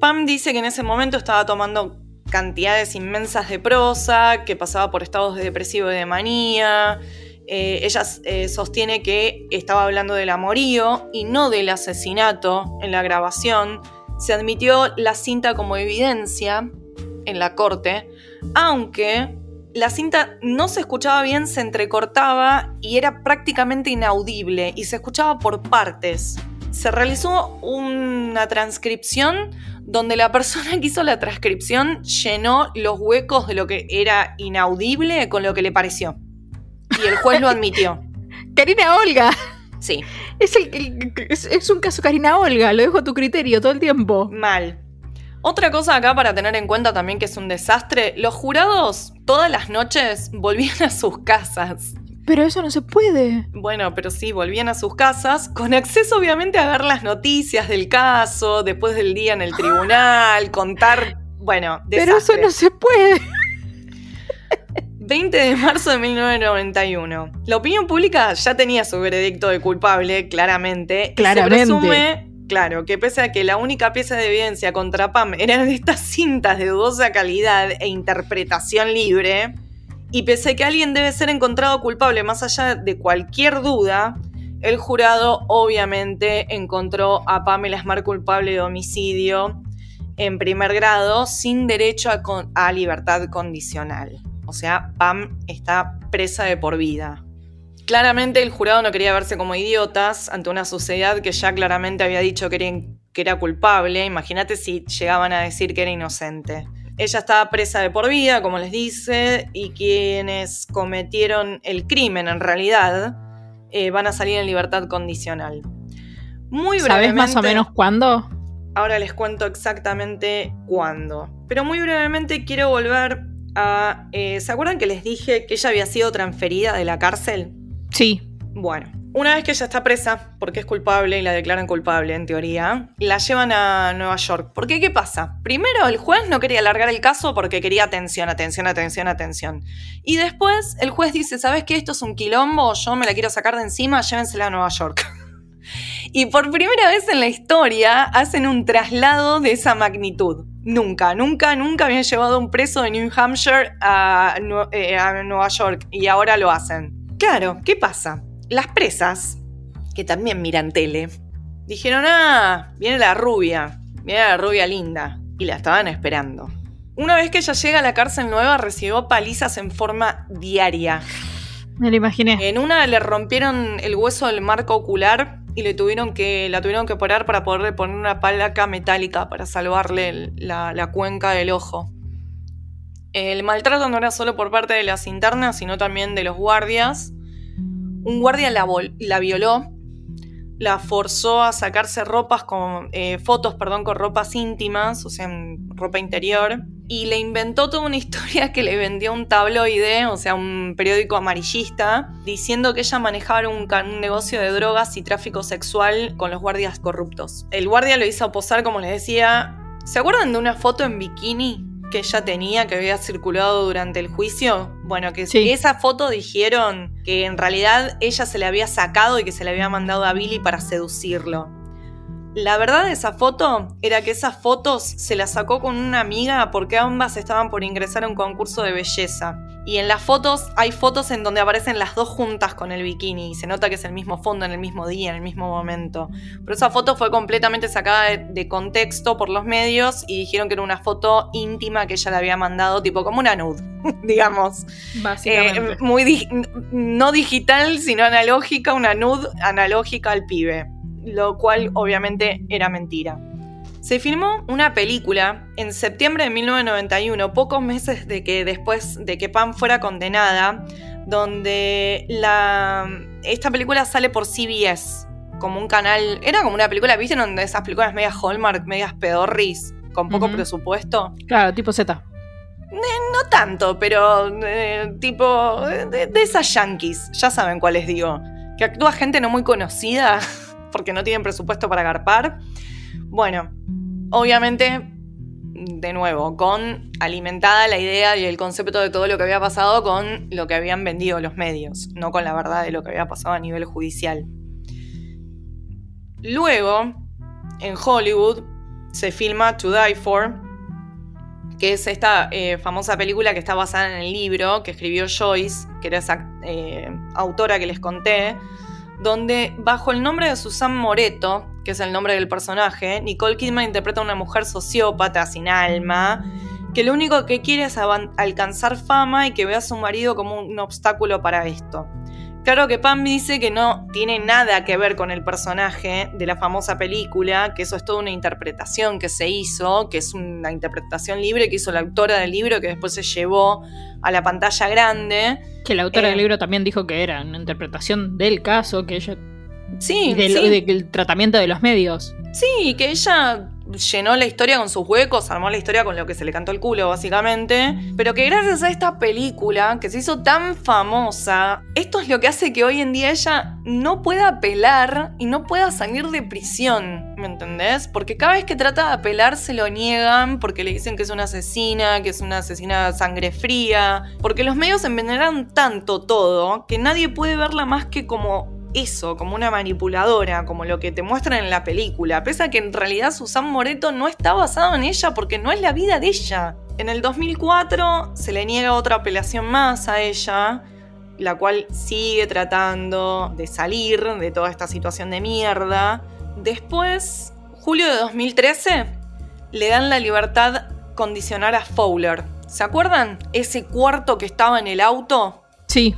Pam dice que en ese momento estaba tomando cantidades inmensas de prosa, que pasaba por estados de depresivo y de manía. Eh, ella eh, sostiene que estaba hablando del amorío y no del asesinato en la grabación. Se admitió la cinta como evidencia en la corte, aunque la cinta no se escuchaba bien, se entrecortaba y era prácticamente inaudible y se escuchaba por partes. Se realizó una transcripción donde la persona que hizo la transcripción llenó los huecos de lo que era inaudible con lo que le pareció. Y el juez lo admitió. Karina Olga. Sí. Es, es, es, un caso Karina Olga, lo dejo a tu criterio todo el tiempo. Mal. Otra cosa acá para tener en cuenta también que es un desastre, los jurados todas las noches volvían a sus casas. Pero eso no se puede. Bueno, pero sí, volvían a sus casas con acceso obviamente a ver las noticias del caso, después del día en el tribunal, contar, bueno, desastre. Pero eso no se puede. 20 de marzo de 1991. La opinión pública ya tenía su veredicto de culpable, claramente. Claramente. se presume Claro, que pese a que la única pieza de evidencia contra Pam eran estas cintas de dudosa calidad e interpretación libre, Y pese que alguien debe ser encontrado culpable más allá de cualquier duda, el jurado obviamente encontró a Pamela Smart culpable de homicidio en primer grado sin derecho a, a libertad condicional. O sea, Pam está presa de por vida. Claramente el jurado no quería verse como idiotas ante una sociedad que ya claramente había dicho que era, que era culpable. Imagínate si llegaban a decir que era inocente. Ella estaba presa de por vida, como les dice, y quienes cometieron el crimen en realidad eh, van a salir en libertad condicional. Muy brevemente. ¿Sabes más o menos cuándo? Ahora les cuento exactamente cuándo. Pero muy brevemente quiero volver a. Eh, ¿Se acuerdan que les dije que ella había sido transferida de la cárcel? Sí. Bueno, una vez que ella está presa, porque es culpable y la declaran culpable en teoría, la llevan a Nueva York. ¿Por qué? ¿Qué pasa? Primero, el juez no quería alargar el caso porque quería atención, atención, atención, atención. Y después, el juez dice, ¿sabes qué? Esto es un quilombo, yo me la quiero sacar de encima, llévensela a Nueva York. y por primera vez en la historia hacen un traslado de esa magnitud. Nunca, nunca, nunca habían llevado un preso de New Hampshire a, eh, a Nueva York y ahora lo hacen. Claro, ¿qué pasa? Las presas, que también miran tele, dijeron, ah, viene la rubia, viene la rubia linda, y la estaban esperando. Una vez que ella llega a la cárcel nueva, recibió palizas en forma diaria. Me lo imaginé. En una le rompieron el hueso del marco ocular y le tuvieron que, la tuvieron que operar para poderle poner una palaca metálica para salvarle la, la cuenca del ojo. El maltrato no era solo por parte de las internas, sino también de los guardias un guardia la, violó, la forzó a sacarse ropas con eh, fotos, perdón, con ropas íntimas, o sea, ropa interior, y le inventó toda una historia que le vendió un tabloide, o sea, un periódico amarillista, diciendo que ella manejaba un, un negocio de drogas y tráfico sexual con los guardias corruptos. El guardia lo hizo posar, como les decía. ¿Se acuerdan de una foto en bikini que ella tenía, que había circulado durante el juicio, bueno, que esa foto dijeron que en realidad ella se le había sacado y que se le había mandado a Billy para seducirlo. La verdad de esa foto era que esas fotos se las sacó con una amiga porque ambas estaban por ingresar a un concurso de belleza. Y en las fotos hay fotos en donde aparecen las dos juntas con el bikini y se nota que es el mismo fondo en el mismo día, en el mismo momento. Pero esa foto fue completamente sacada de, contexto por los medios y dijeron que era una foto íntima que ella le había mandado, tipo como una nude, digamos. Básicamente. Eh, muy no digital, sino analógica, una nude analógica al pibe lo cual obviamente era mentira. Se filmó una película en septiembre de 1991, pocos meses de que después de que Pam fuera condenada, donde la, esta película sale por CBS, como un canal, era como una película, ¿viste? Donde esas películas medias Hallmark, medias pedorris, con poco presupuesto. Claro, tipo Z. no tanto, pero eh, tipo de, de esas yankees, ya saben cuáles digo. Que actúa gente no muy conocida porque no tienen presupuesto para agarpar. Bueno, obviamente, de nuevo, con alimentada la idea y el concepto de todo lo que había pasado con lo que habían vendido los medios, no con la verdad de lo que había pasado a nivel judicial. Luego, en Hollywood, se filma To Die For, que es esta eh, famosa película que está basada en el libro que escribió Joyce, que era esa eh, autora que les conté, donde bajo el nombre de Susan Moreto, que es el nombre del personaje, Nicole Kidman interpreta a una mujer sociópata sin alma, que lo único que quiere es alcanzar fama y que ve a su marido como un obstáculo para esto. Claro que Pam dice que no tiene nada que ver con el personaje de la famosa película, que eso es toda una interpretación que se hizo, que es una interpretación libre que hizo la autora del libro que después se llevó a la pantalla grande. Que la autora del eh, libro también dijo que era una interpretación del caso, que ella... Sí, del tratamiento de los medios. Sí, que ella llenó la historia con sus huecos, armó la historia con lo que se le cantó el culo, básicamente. Pero que gracias a esta película, que se hizo tan famosa, esto es lo que hace que hoy en día ella no pueda apelar y no pueda salir de prisión, ¿me entendés? Porque cada vez que trata de apelar se lo niegan porque le dicen que es una asesina, que es una asesina sangre fría, porque los medios envenenan tanto todo que nadie puede verla más que como eso, como una manipuladora, como lo que te muestran en la película, pese a que en realidad Susan Moreto no está basado en ella porque no es la vida de ella. En el 2004 se le niega otra apelación más a ella, la cual sigue tratando de salir de toda esta situación de mierda. Después, julio de 2013, le dan la libertad condicional a Fowler. ¿Se acuerdan? Ese cuarto que estaba en el auto. Sí.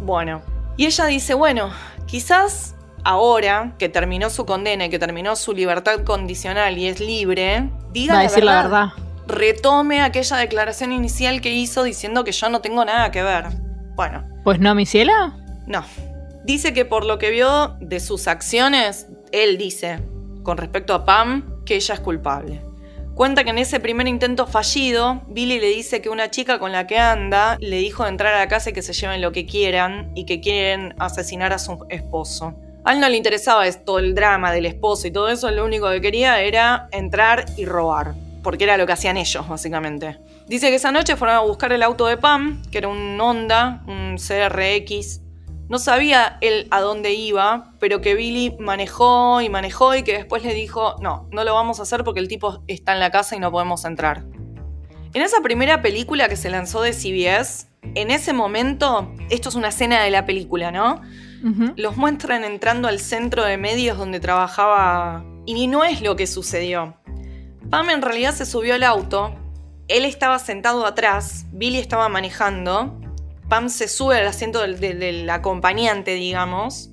Bueno, y ella dice, bueno, quizás ahora que terminó su condena y que terminó su libertad condicional y es libre, diga Va a la decir verdad. la verdad. Retome aquella declaración inicial que hizo diciendo que yo no tengo nada que ver. Bueno, Pues no, mi ciela. no. Dice que por lo que vio de sus acciones, él dice, con respecto a Pam, que ella es culpable. Cuenta que en ese primer intento fallido, Billy le dice que una chica con la que anda le dijo de entrar a la casa y que se lleven lo que quieran y que quieren asesinar a su esposo. A él no le interesaba esto, el drama del esposo y todo eso, lo único que quería era entrar y robar, porque era lo que hacían ellos, básicamente. Dice que esa noche fueron a buscar el auto de Pam, que era un Honda, un CRX. No sabía él a dónde iba, pero que Billy manejó y manejó y que después le dijo, no, no lo vamos a hacer porque el tipo está en la casa y no podemos entrar. En esa primera película que se lanzó de CBS, en ese momento, esto es una escena de la película, ¿no? Los muestran entrando al centro de medios donde trabajaba y no es lo que sucedió. Pam en realidad se subió al auto, él estaba sentado atrás, Billy estaba manejando, Pam se sube al asiento del, acompañante, digamos,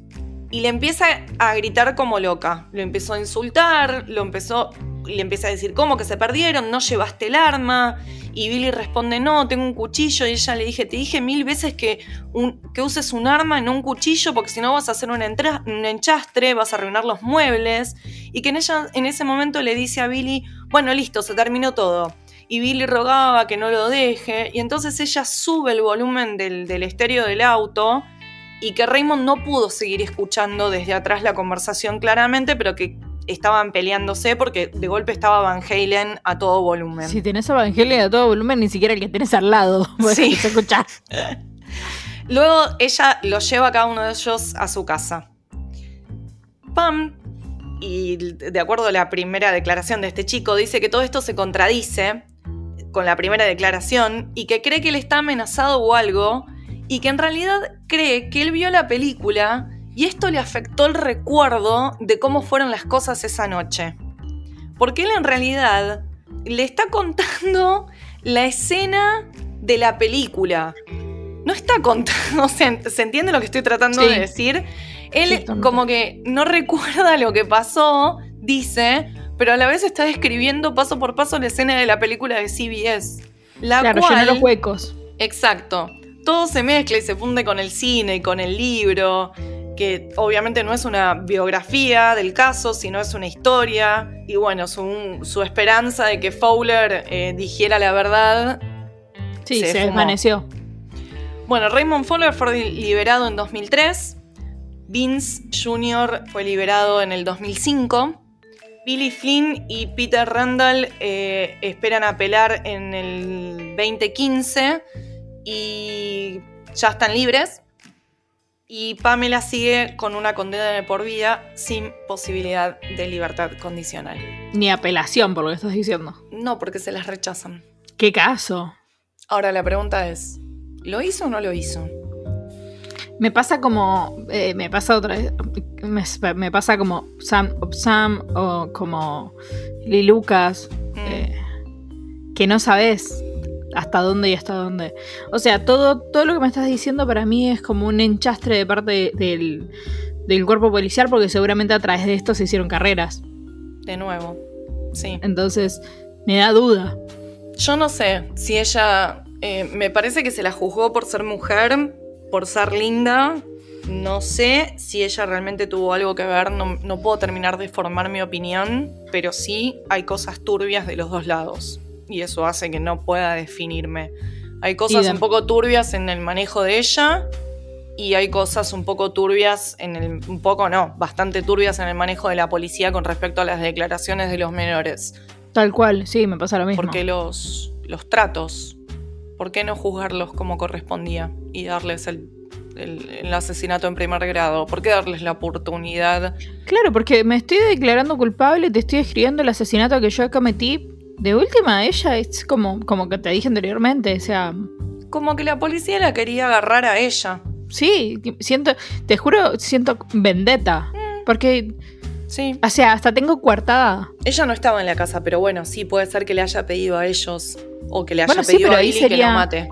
y le empieza a gritar como loca. Lo empezó a insultar, lo empezó, le empieza a decir, ¿cómo que se perdieron? ¿No llevaste el arma? Y Billy responde, no, tengo un cuchillo. Y ella le dije, te dije mil veces que uses un arma, no un cuchillo, porque si no vas a hacer un, entra- un enchastre, vas a arruinar los muebles. Y que en, ella, en ese momento le dice a Billy, bueno, listo, se terminó todo. Y Billy rogaba que no lo deje. Y entonces ella sube el volumen del, del estéreo del auto y que Raymond no pudo seguir escuchando desde atrás la conversación claramente, pero que estaban peleándose porque de golpe estaba Van Halen a todo volumen. Si tenés Evangelio a todo volumen, ni siquiera el que tenés al lado. Sí. Se escucha. Luego ella lo lleva a cada uno de ellos a su casa. Pam, y de acuerdo a la primera declaración de este chico, dice que todo esto se contradice con la primera declaración y que cree que él está amenazado o algo y que en realidad cree que él vio la película y esto le afectó el recuerdo de cómo fueron las cosas esa noche. Porque él en realidad le está contando la escena de la película. No está contando, o sea, ¿se entiende lo que estoy tratando Sí. de decir? Él Sí, como que no recuerda lo que pasó, dice, pero a la vez está describiendo paso por paso la escena de la película de CBS. La Claro, cual, los huecos. Exacto. Todo se mezcla y se funde con el cine y con el libro, que obviamente no es una biografía del caso, sino es una historia. Y bueno, su, su esperanza de que Fowler eh, dijera la verdad. Sí, se se, desvaneció. Bueno, Raymond Fowler fue liberado en 2003. Vince Jr. fue liberado en el 2005. Billy Flynn y Peter Randall eh, esperan apelar en el 2015 y ya están libres. Y Pamela sigue con una condena de por vida sin posibilidad de libertad condicional. Ni apelación, por lo que estás diciendo. No, porque se las rechazan. ¿Qué caso? Ahora la pregunta es, ¿lo hizo o no lo hizo? Me pasa como. eh, me pasa otra vez. Me, me pasa como Sam o como Lee Lucas. Mm. eh, que no sabes hasta dónde y hasta dónde. O sea, todo, todo lo que me estás diciendo para mí es como un enchastre de parte de- del, del cuerpo policial, porque seguramente a través de esto se hicieron carreras. De nuevo, sí. Entonces, me da duda. Yo no sé si ella. eh, me parece que se la juzgó por ser mujer, por ser linda. No sé si ella realmente tuvo algo que ver. No, no puedo terminar de formar mi opinión. Pero sí hay cosas turbias de los dos lados. Y eso hace que no pueda definirme. Hay cosas un poco turbias en el manejo de ella. Y hay cosas un poco turbias en el. Un poco no, bastante turbias en el manejo de la policía con respecto a las declaraciones de los menores. Tal cual, sí, me pasa lo mismo. Porque los, los tratos, ¿por qué no juzgarlos como correspondía y darles el, el- el asesinato en primer grado? ¿Por qué darles la oportunidad? Claro, porque me estoy declarando culpable, te estoy escribiendo el asesinato que yo cometí De última, ella es como, como que te dije anteriormente, o sea, Como que la policía la quería agarrar a ella. sí, siento, te juro, siento vendetta. Porque, Sí. o sea, hasta tengo coartada. Ella no estaba en la casa, pero bueno, sí puede ser que le haya pedido a ellos o que le haya Bueno, sí, pedido pero a Billy que lo mate.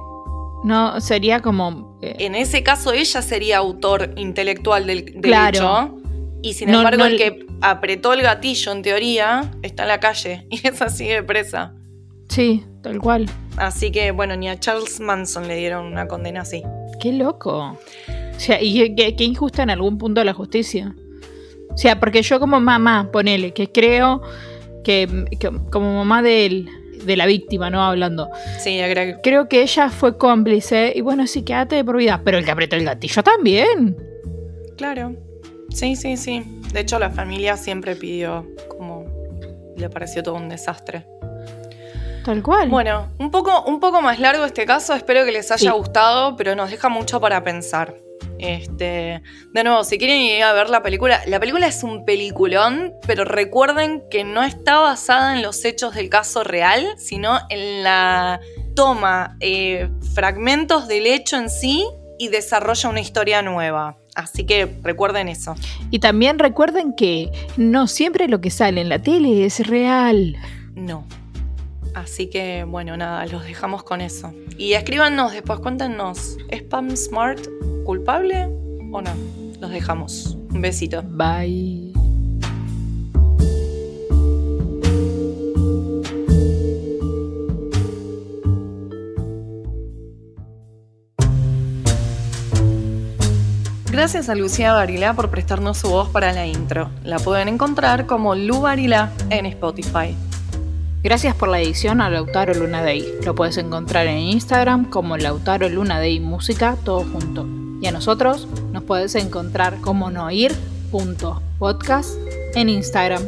No, sería como... eh, En ese caso, ella sería autor intelectual del, del Claro. hecho. Y sin No, embargo, no el que apretó el gatillo, en teoría, está en la calle. Y esa sigue presa. sí, tal cual. Así que, bueno, ni a Charles Manson le dieron una condena así. Qué loco. O sea, y qué- qué, qué injusta en algún punto la justicia. O sea, porque yo como mamá, ponele, que creo que, que como mamá del- de la víctima, ¿no? Hablando. Sí, agrega- Creo que ella fue cómplice y bueno, sí, quédate de por vida. Pero el que apretó el gatillo también. Claro. Sí, sí, sí. De hecho, la familia siempre pidió como... Le pareció todo un desastre. Tal cual. Bueno, un poco, un poco más largo este caso, espero que les haya Sí. gustado, pero nos deja mucho para pensar. Este, de nuevo, si quieren ir a ver la película, la película es un peliculón, pero recuerden que no está basada en los hechos del caso real, sino en la toma eh, fragmentos del hecho en sí y desarrolla una historia nueva. Así que recuerden eso. Y también recuerden que no siempre lo que sale en la tele es real. No. Así que, bueno, nada, los dejamos con eso. Y escríbanos después, cuéntenos, ¿es Pam Smart culpable o no? Los dejamos. Un besito. Bye. Gracias a Lucía Barilá por prestarnos su voz para la intro. La pueden encontrar como Lu Barilá en Spotify. Gracias por la edición a Lautaro Luna Day. Lo puedes encontrar en Instagram como Lautaro Luna Day Música, todo junto. Y a nosotros nos puedes encontrar como noir.podcast en Instagram.